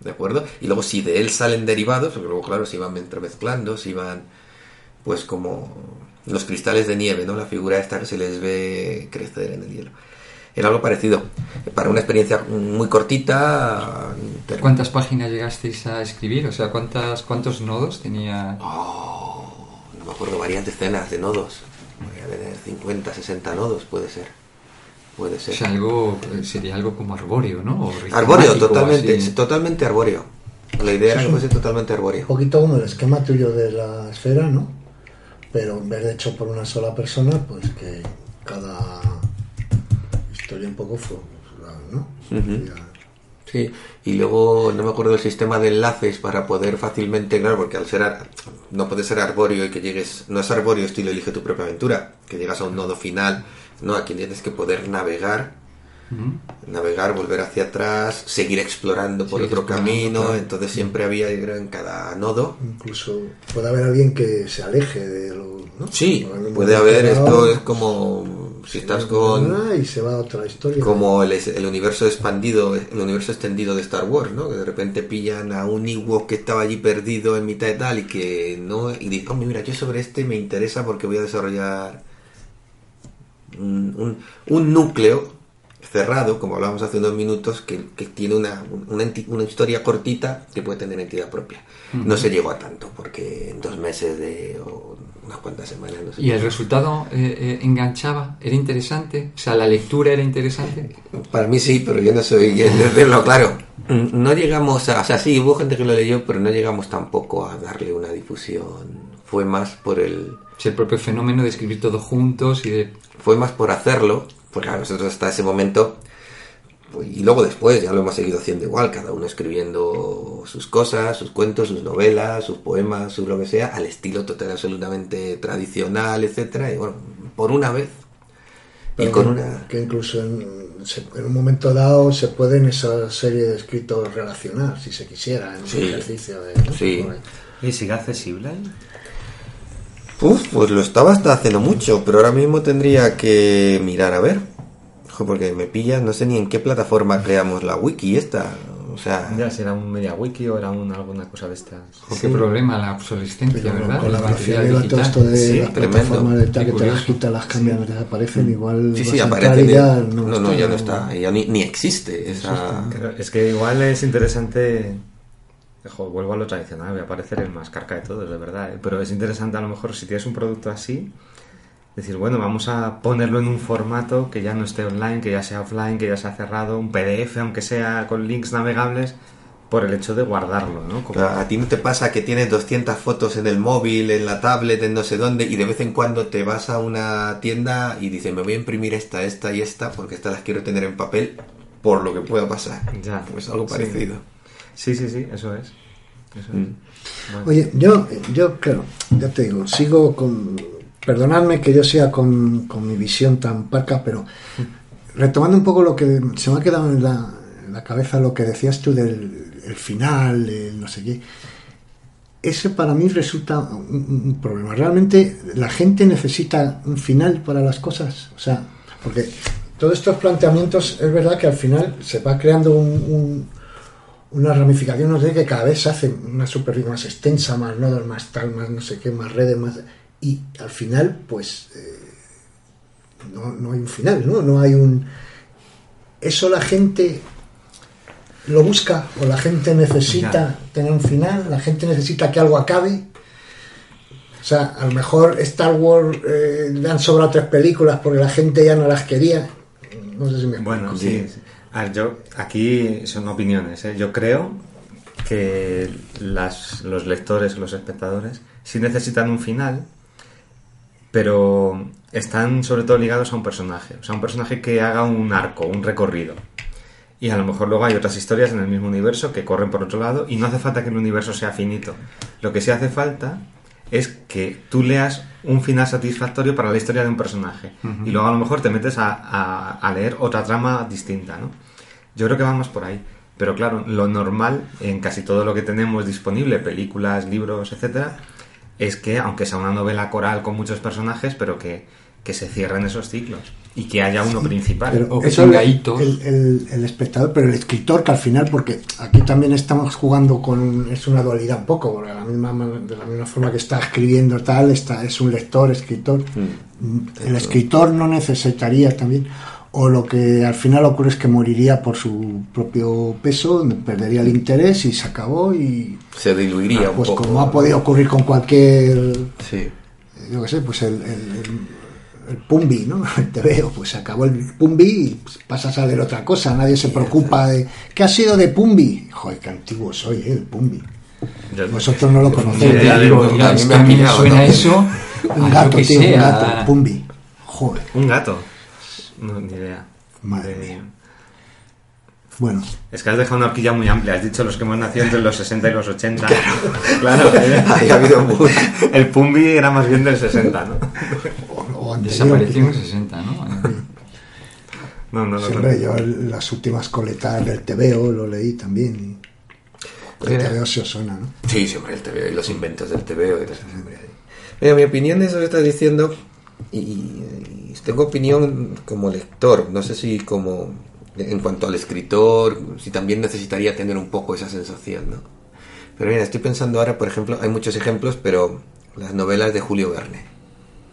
¿De acuerdo? Y luego si de él salen derivados, porque luego, claro, se iban entremezclando, se iban, pues como los cristales de nieve, ¿no? La figura esta que se les ve crecer en el hielo. Era algo parecido. Para una experiencia muy cortita. ¿Cuántas páginas llegasteis a escribir? O sea, ¿cuántas, ¿cuántos nodos tenía? Oh, no me acuerdo, varias decenas de nodos. Voy a tener 50, 60 nodos, puede ser. Puede O ser. sea, algo, eh, sería algo como arbóreo, ¿no? O arbóreo, totalmente, así. totalmente arbóreo. La idea era que fuese totalmente Un arbóreo. poquito como el esquema tuyo de la esfera, ¿no? Pero en vez de hecho por una sola persona, pues que cada historia un poco fue, ¿no? Ya- Sí, y luego no me acuerdo del sistema de enlaces para poder fácilmente, claro, porque al ser ar- no puede ser arbóreo y que llegues, no es arbóreo estilo elige tu propia aventura, que llegas a un nodo final, no, aquí tienes que poder navegar, navegar, volver hacia atrás, seguir explorando por otro camino, claro. entonces siempre había en cada nodo. Incluso puede haber alguien que se aleje de lo. ¿no? Sí, puede haber, esto es como si estás con... Y se va a otra historia. como el, el universo expandido, el universo extendido de Star Wars, ¿no? Que de repente pillan a un Ewok que estaba allí perdido en mitad de tal y que no... Y dicen, "Hombre, mira, yo sobre este me interesa porque voy a desarrollar un, un- un núcleo cerrado, como hablábamos hace unos minutos, que, que tiene una, una, una historia cortita que puede tener entidad propia. No se llegó a tanto, porque en dos meses de... o unas cuantas semanas, no sé. ¿Y el resultado eh, eh, enganchaba? ¿Era interesante? O sea, ¿la lectura era interesante? Para mí sí, pero yo no soy de hacerlo claro. Mm, No llegamos a... O sea, sí, hubo gente que lo leyó, pero no llegamos tampoco a darle una difusión. Fue más por el... Sea, el propio fenómeno de escribir todos juntos y de... Fue más por hacerlo, porque claro, nosotros hasta ese momento... pues, Y luego después ya lo hemos seguido haciendo igual, cada uno escribiendo sus cosas, sus cuentos, sus novelas, sus poemas, su lo que sea, al estilo total absolutamente tradicional, etcétera Y bueno, por una vez... Y Pero con que, una... que incluso en, en un momento dado se pueden esa serie de escritos relacionar, si se quisiera, en Sí. un ejercicio de... ¿no? Sí. ¿Y sigue accesible? Uf, pues lo estaba hasta hace no mucho, pero ahora mismo tendría que mirar a ver. Ojo, porque me pilla, no sé ni en qué plataforma creamos la wiki esta. O sea, Ya, si era un media wiki o era un, alguna cosa de estas. ¿Qué problema la obsolescencia, Pero verdad? con la material velocidad todo digital. esto de Sí, las tremendo. plataformas de tal que te las quitan, las cambian, desaparecen, igual sí, sí, a entrar aparece. y ya no, no, está, ya no está, ya ni, ni existe esa... Es que igual es interesante. Ojo, vuelvo a lo tradicional, voy a parecer el más carca de todos, de verdad. ¿eh? Pero es interesante a lo mejor si tienes un producto así, decir, bueno, vamos a ponerlo en un formato que ya no esté online, que ya sea offline, que ya sea cerrado, un PDF, aunque sea con links navegables, por el hecho de guardarlo, ¿no? Como- a ti no te pasa que tienes 200 fotos en el móvil, en la tablet, en no sé dónde, y de vez en cuando te vas a una tienda y dices, me voy a imprimir esta, esta y esta, porque estas las quiero tener en papel por lo que pueda pasar. Ya, Pues algo parecido. Sí, sí, sí, eso es. Eso es. Mm. Bueno. Oye, yo, yo, claro, ya te digo, sigo con. Perdonadme que yo sea con, con mi visión tan parca, pero retomando un poco lo que se me ha quedado en la, en la cabeza, lo que decías tú del el final, el no sé qué. Ese para mí resulta un, un problema. Realmente la gente necesita un final para las cosas. O sea, porque todos estos planteamientos es verdad que al final se va creando un, un- una ramificación, no sé, que cada vez se hace una superficie más extensa, más nodos, más tal, más no sé qué, más redes, más... Y al final, pues, eh, no, no hay un final, ¿no? No hay un... Eso la gente lo busca o la gente necesita Ya. tener un final, la gente necesita que algo acabe. O sea, a lo mejor Star Wars eh, le han sobrado tres películas porque la gente ya no las quería. No sé si me explico. Bueno, sí. sí. A yo, aquí son opiniones. ¿eh? Yo creo que las, los lectores, los espectadores, sí necesitan un final, pero están sobre todo ligados a un personaje. O sea, un personaje que haga un arco, un recorrido. Y a lo mejor luego hay otras historias en el mismo universo que corren por otro lado y no hace falta que el universo sea finito. Lo que sí hace falta es que tú leas un final satisfactorio para la historia de un personaje y luego a lo mejor te metes a, a- a leer otra trama distinta, ¿no? Yo creo que vamos por ahí. Pero claro, lo normal en casi todo lo que tenemos disponible, películas, libros, etcétera, es que aunque sea una novela coral con muchos personajes, pero que, que se cierren esos ciclos y que haya uno principal. Pero O que eso tenga el, hitos. el, el- el espectador, pero el escritor que al final, porque aquí también estamos jugando con un- es una dualidad un poco, porque de la misma, man- de la misma forma que está escribiendo tal, está, es un lector, escritor. El escritor no necesitaría también, o lo que al final ocurre es que moriría por su propio peso, perdería el interés y se acabó y Se diluiría un pues poco. como ha podido ocurrir con cualquier Sí. yo qué sé, pues el, el, el- Pumbi, ¿no? Te veo, pues se acabó el Pumbi y pasas a leer otra cosa. Nadie se preocupa de ¿qué ha sido de Pumbi? Joder, qué antiguo soy, ¿eh? el Pumbi. Vosotros no lo conocéis. idea de- Digo, a mí ya, me suena ¿no? eso Un gato, lo que tío, un gato, Pumbi. Joder, Un gato. No, ni idea. Madre De- mía. Bueno, Es que has dejado una horquilla muy amplia. Has dicho los que hemos nacido entre los 60 y los 80. Claro. eh. Ahí ha habido un. El Pumbi era más bien del 60, ¿no? O. Desapareció en el 60, ¿no? No, no, no. Hombre, yo las últimas coletas del TVO lo leí también. y el Era- TVO se os suena, ¿no? Sí, sí, hombre, el TVO y los inventos del TVO. y las- Mira, mi opinión de eso que estás diciendo, y, y tengo opinión como lector, no sé si como en cuanto al escritor, si también necesitaría tener un poco esa sensación, ¿no? Pero mira, estoy pensando ahora, por ejemplo, hay muchos ejemplos, pero las novelas de Julio Verne,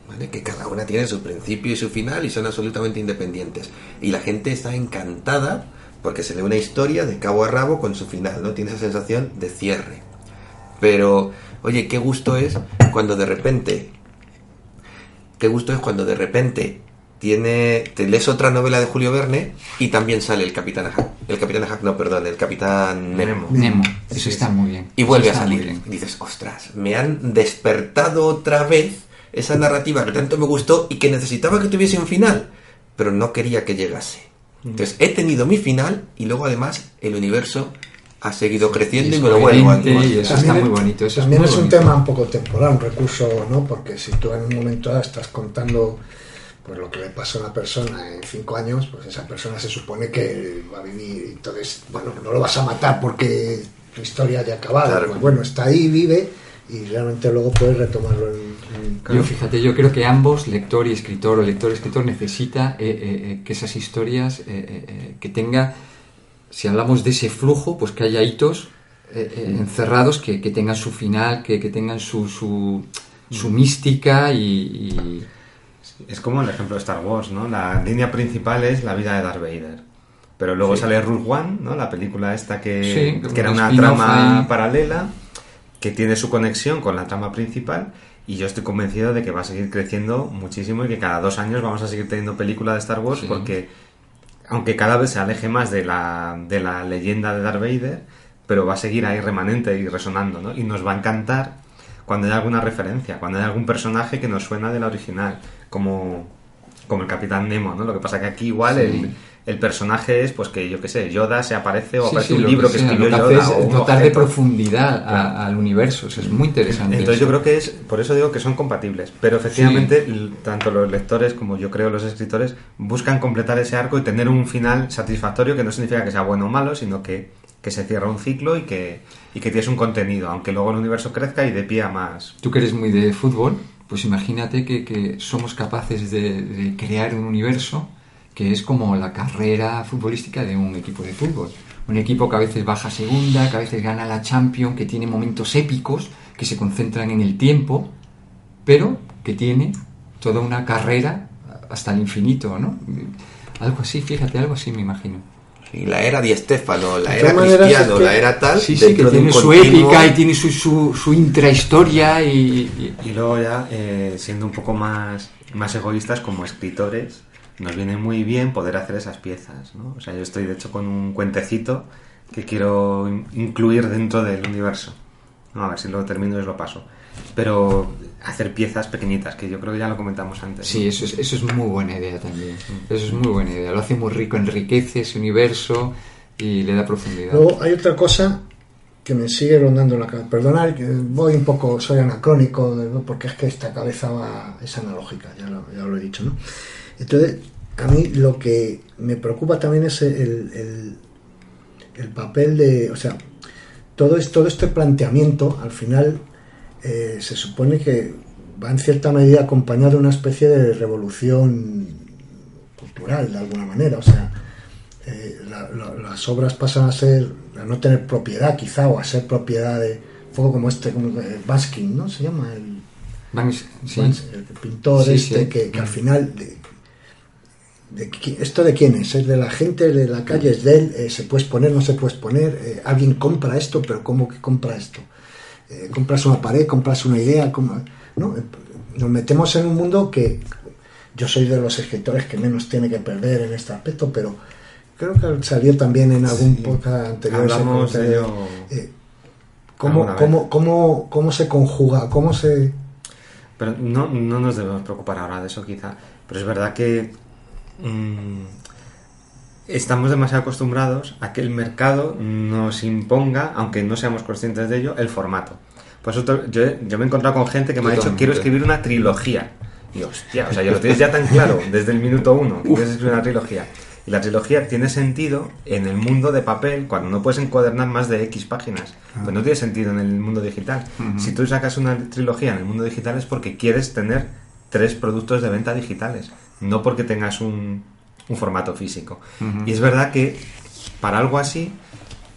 ¿vale? Que cada una tiene su principio y su final y son absolutamente independientes. Y la gente está encantada porque se lee una historia de cabo a rabo con su final, ¿no? Tiene esa sensación de cierre. Pero, oye, qué gusto es cuando de repente, qué gusto es cuando de repente tiene, te lees otra novela de Julio Verne y también sale el Capitán Ahab, el Capitán Ahab, no, perdón, el Capitán Nemo. Nemo, eso está muy bien. Y vuelve a salir. Y dices, ostras, me han despertado otra vez esa narrativa que tanto me gustó y que necesitaba que tuviese un final, pero no quería que llegase. Entonces he tenido mi final y luego además el universo ha seguido creciendo y es me lo vuelvo a y eso está muy bonito. Eso también es, es, muy un bonito. tema un poco temporal, un recurso, ¿no? Porque si tú en un momento dado estás contando pues lo que le pasa a una persona en cinco años, pues esa persona se supone que va a vivir, entonces, bueno, no lo vas a matar porque tu historia haya acabado. Claro. Pues bueno, está ahí, vive y realmente luego puedes retomarlo en, Yo fíjate, yo creo que ambos, lector y escritor o lector y escritor, necesita eh, eh, eh, que esas historias, eh, que tenga, si hablamos de ese flujo, pues que haya hitos eh, encerrados que, que tengan su final, que, que tengan su, su, su mística y, y- Es como el ejemplo de Star Wars, ¿no? La línea principal es la vida de Darth Vader. Pero luego Sí. sale Rogue One, ¿no? La película esta que, Sí, que era un una trama ahí. paralela que tiene su conexión con la trama principal y yo estoy convencido de que va a seguir creciendo muchísimo y que cada dos años vamos a seguir teniendo películas de Star Wars Sí. porque aunque cada vez se aleje más de la, de la leyenda de Darth Vader, pero va a seguir ahí remanente y resonando, ¿no? Y nos va a encantar cuando haya alguna referencia, cuando haya algún personaje que nos suena de la original, como, como el Capitán Nemo, ¿no? Lo que pasa que aquí igual Sí. el, el personaje es, pues que yo qué sé, Yoda se aparece o Sí, aparece sí, un libro que, escribió que Yoda o dotar de profundidad a- al universo, es muy interesante. Entonces eso. yo creo que es, por eso digo que son compatibles, pero efectivamente tanto los lectores como yo creo los escritores buscan completar ese arco y tener un final satisfactorio que no significa que sea bueno o malo, sino que, que se cierra un ciclo y que, y que tienes un contenido, aunque luego el universo crezca y de pie a más. Tú que eres muy de fútbol, pues imagínate que, que somos capaces de, de crear un universo que es como la carrera futbolística de un equipo de fútbol. Un equipo que a veces baja segunda, que a veces gana la Champions, que tiene momentos épicos, que se concentran en el tiempo, pero que tiene toda una carrera hasta el infinito, ¿no? Algo así, fíjate, algo así me imagino. Y la era Di Stéfano, la era Cristiano, es que- la era tal, Sí, sí, que tiene su continuo- épica y tiene su, su, su intrahistoria y, y- Y luego ya, eh, siendo un poco más, más egoístas como escritores, nos viene muy bien poder hacer esas piezas, ¿no? O sea, yo estoy de hecho con un cuentecito que quiero in- incluir dentro del universo. No, a ver si lo termino y os lo paso. Pero hacer piezas pequeñitas, que yo creo que ya lo comentamos antes. Sí, ¿no? eso es, eso es muy buena idea también. Eso es muy buena idea. Lo hace muy rico, enriquece ese universo y le da profundidad. Luego hay otra cosa que me sigue rondando la cabeza. Perdonad, que voy un poco, soy anacrónico, porque es que esta cabeza va, es analógica, ya lo, ya lo he dicho, ¿no? Entonces, a mí lo que me preocupa también es el, el- el papel de, o sea, todo, es, todo este planteamiento, al final, eh, se supone que va en cierta medida acompañado de una especie de revolución cultural, de alguna manera, o sea, eh, la- la- las obras pasan a ser, a no tener propiedad quizá, o a ser propiedad de, un poco como este, como eh, Baskin, ¿no? Se llama el, sí. Bans- el pintor Sí, este, sí. Que, que al final, de, de ¿esto de quién es? ¿Es de la gente de la calle? ¿Es de él? Eh, ¿Se puede exponer? ¿No se puede exponer? Eh, ¿Alguien compra esto? ¿Pero cómo que compra esto? Eh, ¿Compras una pared? ¿Compras una idea? ¿Cómo? ¿no? Eh, Nos metemos en un mundo que yo soy de los escritores que menos tiene que perder en este aspecto, pero creo que salió también en algún Sí. podcast anterior. Hablamos de ello ¿cómo, cómo, cómo, ¿Cómo se conjuga? ¿Cómo se...? Pero no, no nos debemos preocupar ahora de eso quizá. Pero es verdad que mm, estamos demasiado acostumbrados a que el mercado nos imponga, aunque no seamos conscientes de ello, el formato. Pues otro- yo, yo me he encontrado con gente que me ha dicho, quiero escribir una trilogía. Y hostia, o sea, ya lo tienes ya tan claro desde el minuto uno, que quieres escribir una trilogía. Y la trilogía tiene sentido en el mundo de papel cuando no puedes encuadernar más de X páginas. Pues no tiene sentido en el mundo digital. Si tú sacas una trilogía en el mundo digital es porque quieres tener tres productos de venta digitales, no porque tengas un, un formato físico. Y es verdad que para algo así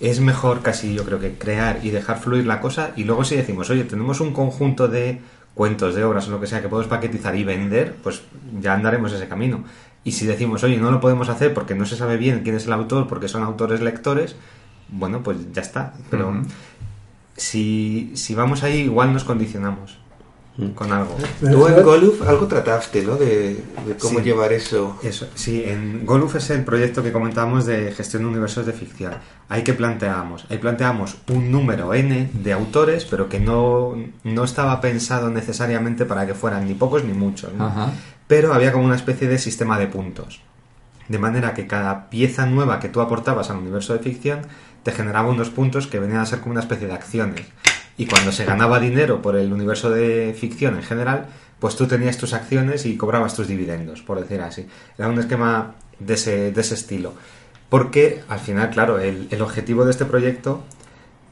es mejor casi yo creo que crear y dejar fluir la cosa y luego si decimos, oye, tenemos un conjunto de cuentos, de obras o lo que sea que podemos paquetizar y vender, pues ya andaremos ese camino. Y si decimos, oye, no lo podemos hacer porque no se sabe bien quién es el autor, porque son autores lectores, bueno, pues ya está. Pero si, si vamos ahí, igual nos condicionamos con algo. Tú en Goluf algo trataste, ¿no? De, de cómo Sí. llevar eso. Eso, sí, en Goluf es el proyecto que comentábamos de gestión de universos de ficción. Ahí que planteábamos, ahí planteamos un número n de autores, pero que no, no estaba pensado necesariamente para que fueran ni pocos ni muchos, ¿no? Ajá. pero había como una especie de sistema de puntos. De manera que cada pieza nueva que tú aportabas al universo de ficción te generaba unos puntos que venían a ser como una especie de acciones. Y cuando se ganaba dinero por el universo de ficción en general, pues tú tenías tus acciones y cobrabas tus dividendos, por decir así. Era un esquema de ese, de ese estilo. Porque al final, claro, el, el objetivo de este proyecto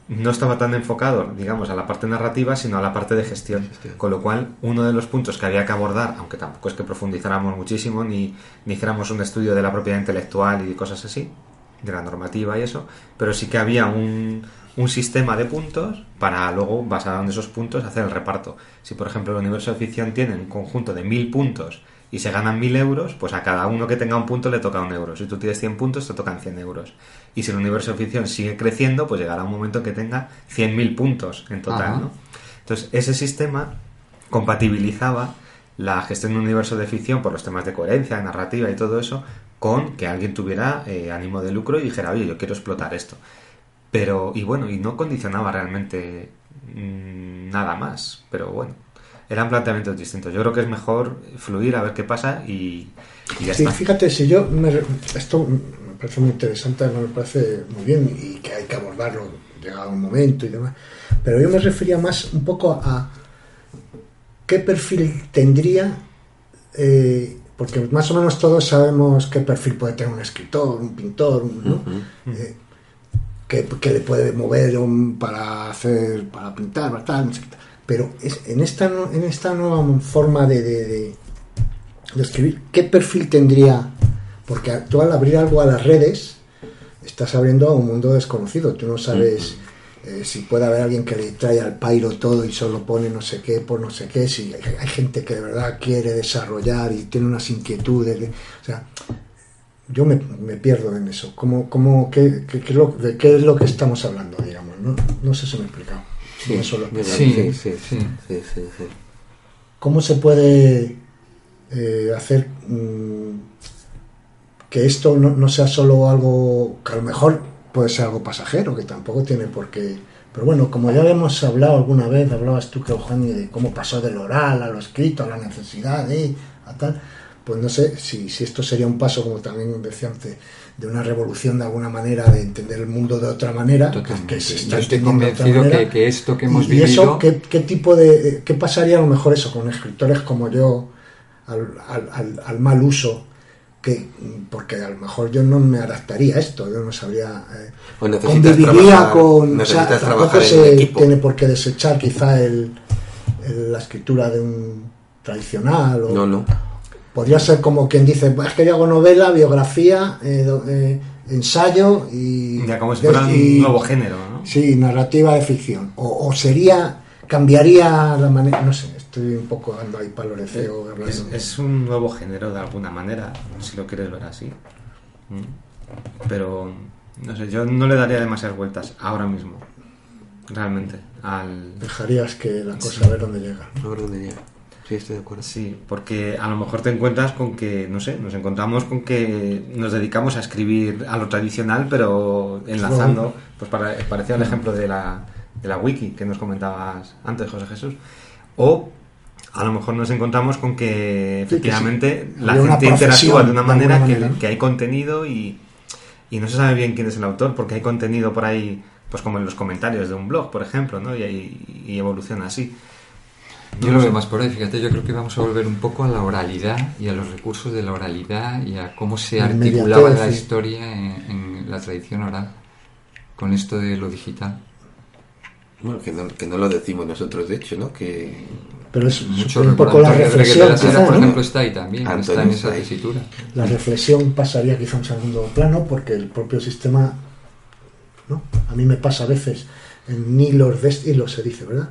no estaba tan enfocado, digamos, a la parte narrativa, sino a la parte de gestión. Con lo cual, uno de los puntos que había que abordar, aunque tampoco es que profundizáramos muchísimo, ni, ni hiciéramos un estudio de la propiedad intelectual y cosas así, de la normativa y eso, pero sí que había un, un sistema de puntos para luego, basado en esos puntos, hacer el reparto. Si, por ejemplo, el universo de ficción tiene un conjunto de mil puntos y se ganan mil euros, pues a cada uno que tenga un punto le toca un euro. Si tú tienes 100 puntos, te tocan 100 euros. Y si el universo de ficción sigue creciendo, pues llegará un momento en que tenga 100.000 puntos en total. ¿no? Entonces, ese sistema compatibilizaba la gestión de un universo de ficción por los temas de coherencia, de narrativa y todo eso, con que alguien tuviera eh, ánimo de lucro y dijera, oye, yo quiero explotar esto. Pero, y bueno, y no condicionaba realmente mm, nada más. Pero bueno, eran planteamientos distintos. Yo creo que es mejor fluir a ver qué pasa y, y ya Sí, está. fíjate, si yo. me- esto me parece muy interesante, me parece muy bien y que hay que abordarlo llegado un momento y demás. Pero yo me refería más un poco a qué perfil tendría. eh, porque más o menos todos sabemos qué perfil puede tener un escritor, un pintor, un- ¿no? Eh, que, que le puede mover para hacer, para pintar, para tal, no sé qué tal. Pero es, en, esta, en esta nueva forma de, de- de- de escribir, ¿qué perfil tendría? Porque tú al abrir algo a las redes, estás abriendo a un mundo desconocido. Tú no sabes eh, si puede haber alguien que le trae al pairo todo y solo pone no sé qué por no sé qué. Si hay, hay gente que de verdad quiere desarrollar y tiene unas inquietudes. de- o sea, yo me, me pierdo en eso. ¿Cómo, cómo, qué, qué- qué es lo, ¿De qué es lo que estamos hablando, digamos? No, no sé si me he explicado. No Sí, sí, sí, sí. sí, sí, sí. ¿Cómo se puede eh, hacer mm, que esto no, no sea solo algo que a lo mejor puede ser algo pasajero, que tampoco tiene por qué... Pero bueno, como ya habíamos hablado alguna vez, hablabas tú, que Eugenio, de cómo pasó del oral a lo escrito, a la necesidad de... a tal, pues no sé si, si esto sería un paso, como también decía antes, de una revolución de alguna manera, de entender el mundo de otra manera, que, Totalmente. que se está Yo estoy convencido que, que esto que hemos y, y eso, vivido... ¿qué, qué tipo de... ¿Qué pasaría a lo mejor eso con escritores como yo al, al- al- al mal uso? Que, porque a lo mejor yo no me adaptaría a esto, yo no sabría... eh, O necesitas conviviría trabajar- con... o sea, tampoco se equipo. tiene por qué desechar quizá el, el- la escritura de un tradicional o, No, no. Podría ser como quien dice, "Pues es que yo hago novela, biografía, eh, eh, ensayo y... Ya como si fuera y- un nuevo género, ¿no? Sí, narrativa de ficción. O, o sería, cambiaría la manera, no sé, estoy un poco dando ahí paloreceo. hablando. Es, es un nuevo género de alguna manera, si lo quieres ver así. Mm. Pero, no sé, yo no le daría demasiadas vueltas ahora mismo, realmente, al... Dejarías que la cosa a ver dónde llega. A ver dónde llega. Sí, estoy de acuerdo. Sí, porque a lo mejor te encuentras con que, no sé, nos encontramos con que nos dedicamos a escribir a lo tradicional, pero enlazando, pues para, parecido al ejemplo de la, de la wiki que nos comentabas antes, José Jesús. O a lo mejor nos encontramos con que Sí, que efectivamente sí. la gente interactúa de una de manera, que, que hay contenido y, y no se sabe bien quién es el autor porque hay contenido por ahí, pues como en los comentarios de un blog, por ejemplo, ¿no? Y, y- y evoluciona así. Yo lo veo más por ahí, fíjate, yo creo que vamos a volver un poco a la oralidad y a los recursos de la oralidad y a cómo se La articulaba la historia en, en la tradición oral con esto de lo digital. Bueno, que no, que no lo decimos nosotros, de hecho, ¿no? Que Pero es Mucho un poco la de reflexión, la quizá, por ¿no? ejemplo, está ahí también, está en esa tesitura. La reflexión pasaría quizá a un segundo plano porque el propio sistema, ¿no? A mí me pasa a veces en hilos de este hilo se dice, ¿verdad?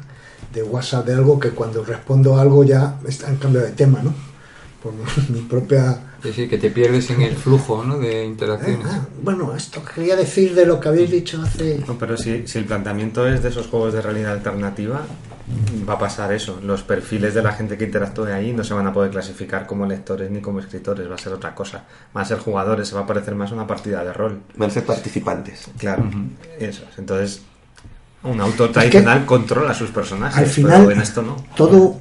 De WhatsApp de algo que cuando respondo a algo ya está en cambio de tema, ¿no? Por mi propia Es decir, que te pierdes en el flujo ¿no? de Eh, interacciones. ah, bueno, esto quería decir de lo que habéis dicho hace... No, pero si, si el planteamiento es de esos juegos de realidad alternativa, va a pasar eso. Los perfiles de la gente que interactúe ahí no se van a poder clasificar como lectores ni como escritores, va a ser otra cosa. Van a ser jugadores, se va a parecer más a una partida de rol. van a ser participantes. Claro, eso. es. Entonces, un autor tradicional controla a sus personajes, al final pero en esto no. todo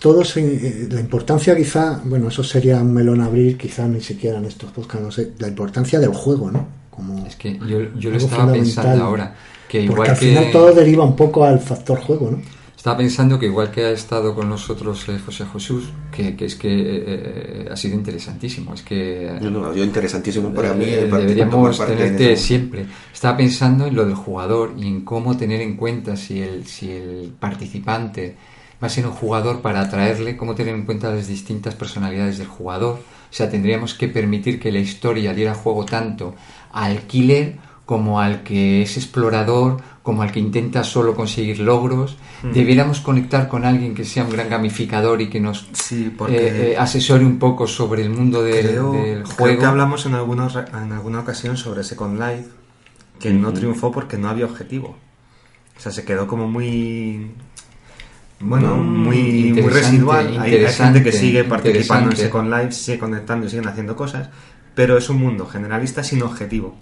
todo se- eh, la importancia quizá bueno eso sería un melón abrir quizá ni siquiera en estos podcasts no sé la importancia del juego no como Es que yo, yo lo estaba pensando ahora. Que porque igual al que, final todo deriva un poco al factor juego no Estaba pensando que igual que ha estado con nosotros eh, José Jesús, que, que es que eh, ha sido interesantísimo. Es que No, no, yo interesantísimo para mí. Eh, deberíamos tenerte siempre. Estaba pensando en lo del jugador y en cómo tener en cuenta si el, si el participante va a ser un jugador para atraerle, cómo tener en cuenta las distintas personalidades del jugador. O sea, tendríamos que permitir que la historia diera juego tanto al killer como al que es explorador, como al que intenta solo conseguir logros. Debiéramos conectar con alguien que sea un gran gamificador y que nos Sí, porque eh, eh, asesore un poco sobre el mundo del, creo, del creo juego. que hablamos en, algunos, en alguna ocasión sobre Second Life, que no triunfó porque no había objetivo. O sea, se quedó como muy... Bueno, Mm, muy, residual. Hay- Hay, gente que sigue participando en. Second Life, sigue conectando y siguen haciendo cosas, pero es un mundo generalista sin objetivo.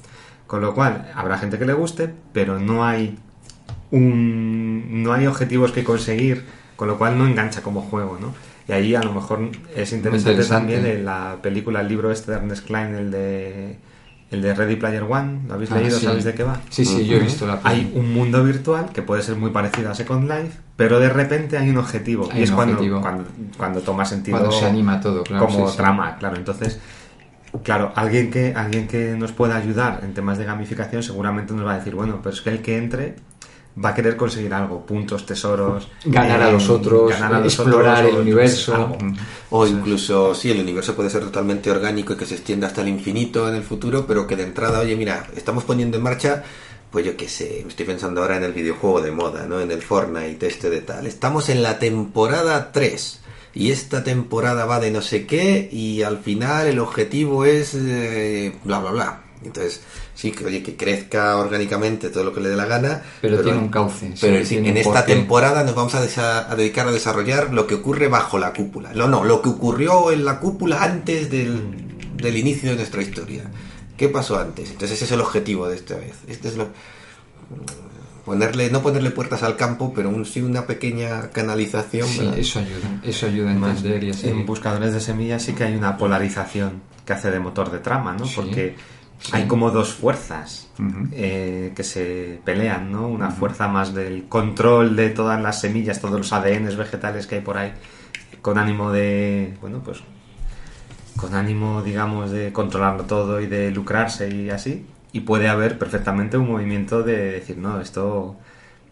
Con lo cual, habrá gente que le guste, pero no hay un, no hay objetivos que conseguir, con lo cual no engancha como juego, ¿no? Y ahí a lo mejor es interesante, interesante. también en la película, el libro este de Ernest Klein, el de el de Ready Player One, ¿lo habéis Ah, leído? sí. ¿Sabéis de qué va? Sí, sí, yo he visto la Hay peli. un mundo virtual que puede ser muy parecido a Second Life, pero de repente hay un objetivo. Hay y es cuando, cuando, cuando toma sentido Cuando se anima todo, claro. como sí, sí. trama, claro. Entonces, claro, alguien que, alguien que nos pueda ayudar en temas de gamificación seguramente nos va a decir, bueno, pero es que el que entre va a querer conseguir algo, puntos, tesoros, Ganar a eh, los otros, ganar a los explorar otros, el universo. algo. O incluso, sí, el universo puede ser totalmente orgánico y que se extienda hasta el infinito en el futuro, pero que de entrada, oye, mira, estamos poniendo en marcha, pues yo qué sé, me estoy pensando ahora en el videojuego de moda, ¿no? En el Fortnite, este de tal. Estamos en la temporada 3 y esta temporada va de no sé qué y al final el objetivo es eh, bla, bla, bla. Entonces, sí, que oye, que crezca orgánicamente todo lo que le dé la gana. Pero tiene un cauce, Pero sí, en esta temporada nos vamos a, a dedicar a desarrollar lo que ocurre bajo la cúpula. No, no, lo que ocurrió en la cúpula antes del, del inicio de nuestra historia. ¿Qué pasó antes? Entonces ese es el objetivo de esta vez. Este es lo ponerle no ponerle puertas al campo, pero un, sí una pequeña canalización. Sí, eso ayuda. Eso ayuda a Más, entender y así. en buscadores de semillas sí que hay una polarización que hace de motor de trama, ¿no? Sí. Porque Sí. hay como dos fuerzas eh, que se pelean, ¿no? Una fuerza más del control de todas las semillas, todos los ADNs vegetales que hay por ahí, con ánimo de, bueno, pues, con ánimo, digamos, de controlarlo todo y de lucrarse y así. Y puede haber perfectamente un movimiento de decir, no, esto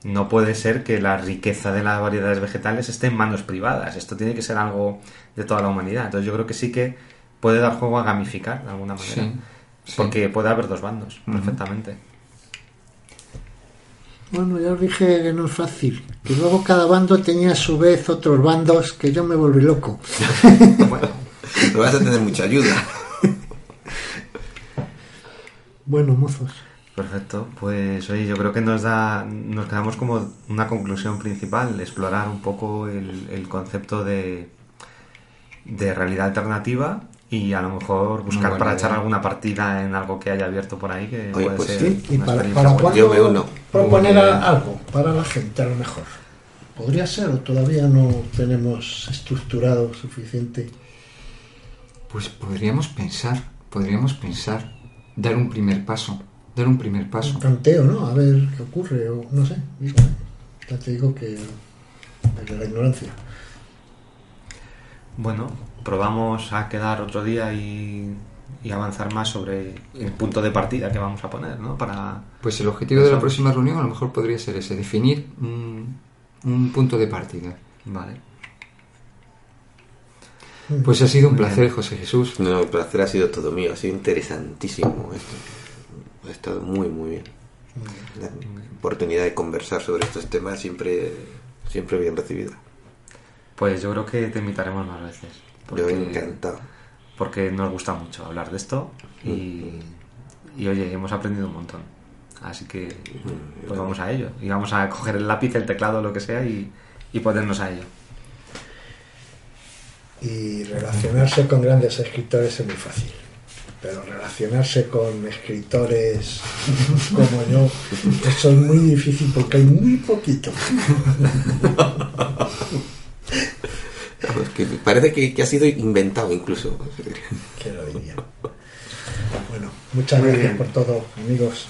no puede ser que la riqueza de las variedades vegetales esté en manos privadas. Esto tiene que ser algo de toda la humanidad. Entonces yo creo que sí que puede dar juego a gamificar de alguna manera. Sí, sí. Porque puede haber dos bandos, perfectamente. Bueno, ya os dije que no es fácil. Que luego cada bando tenía a su vez otros bandos que yo me volví loco. bueno, Pero vas a tener mucha ayuda. Bueno, mozos. perfecto. Pues oye, yo creo que nos da, nos quedamos como una conclusión principal, explorar un poco el, el concepto de, de realidad alternativa y a lo mejor buscar para idea. echar alguna partida en algo que haya abierto por ahí que Oye, puede pues ser Sí, y para, buena. Yo me uno. proponer algo para la gente a lo mejor. Podría ser o todavía no tenemos estructurado suficiente. Pues podríamos pensar, podríamos pensar. Dar un primer paso, dar un primer paso. Un tanteo, ¿no? A ver qué ocurre, o no sé. Digo, ya te digo que la ignorancia. Bueno, probamos a quedar otro día y, y avanzar más sobre el punto de partida que vamos a poner, ¿no? Para... Pues el objetivo de la próxima reunión a lo mejor podría ser ese, definir un, un punto de partida. Vale. Pues ha sido un placer, José Jesús. No, el placer ha sido todo mío, ha sido interesantísimo esto. Ha estado muy, muy bien. La oportunidad de conversar sobre estos temas siempre, siempre bien recibida. Pues yo creo que te invitaremos más veces. Yo encantado. Porque nos gusta mucho hablar de esto y, y oye, hemos aprendido un montón. Así que pues vamos a ello. Y vamos a coger el lápiz, el teclado, lo que sea y, y ponernos a ello. Y relacionarse con grandes escritores es muy fácil. Pero relacionarse con escritores como yo, eso es muy difícil porque hay muy poquito. Parece que, que ha sido inventado incluso. Que lo diría. Bueno, muchas Muy gracias bien. por todo, amigos.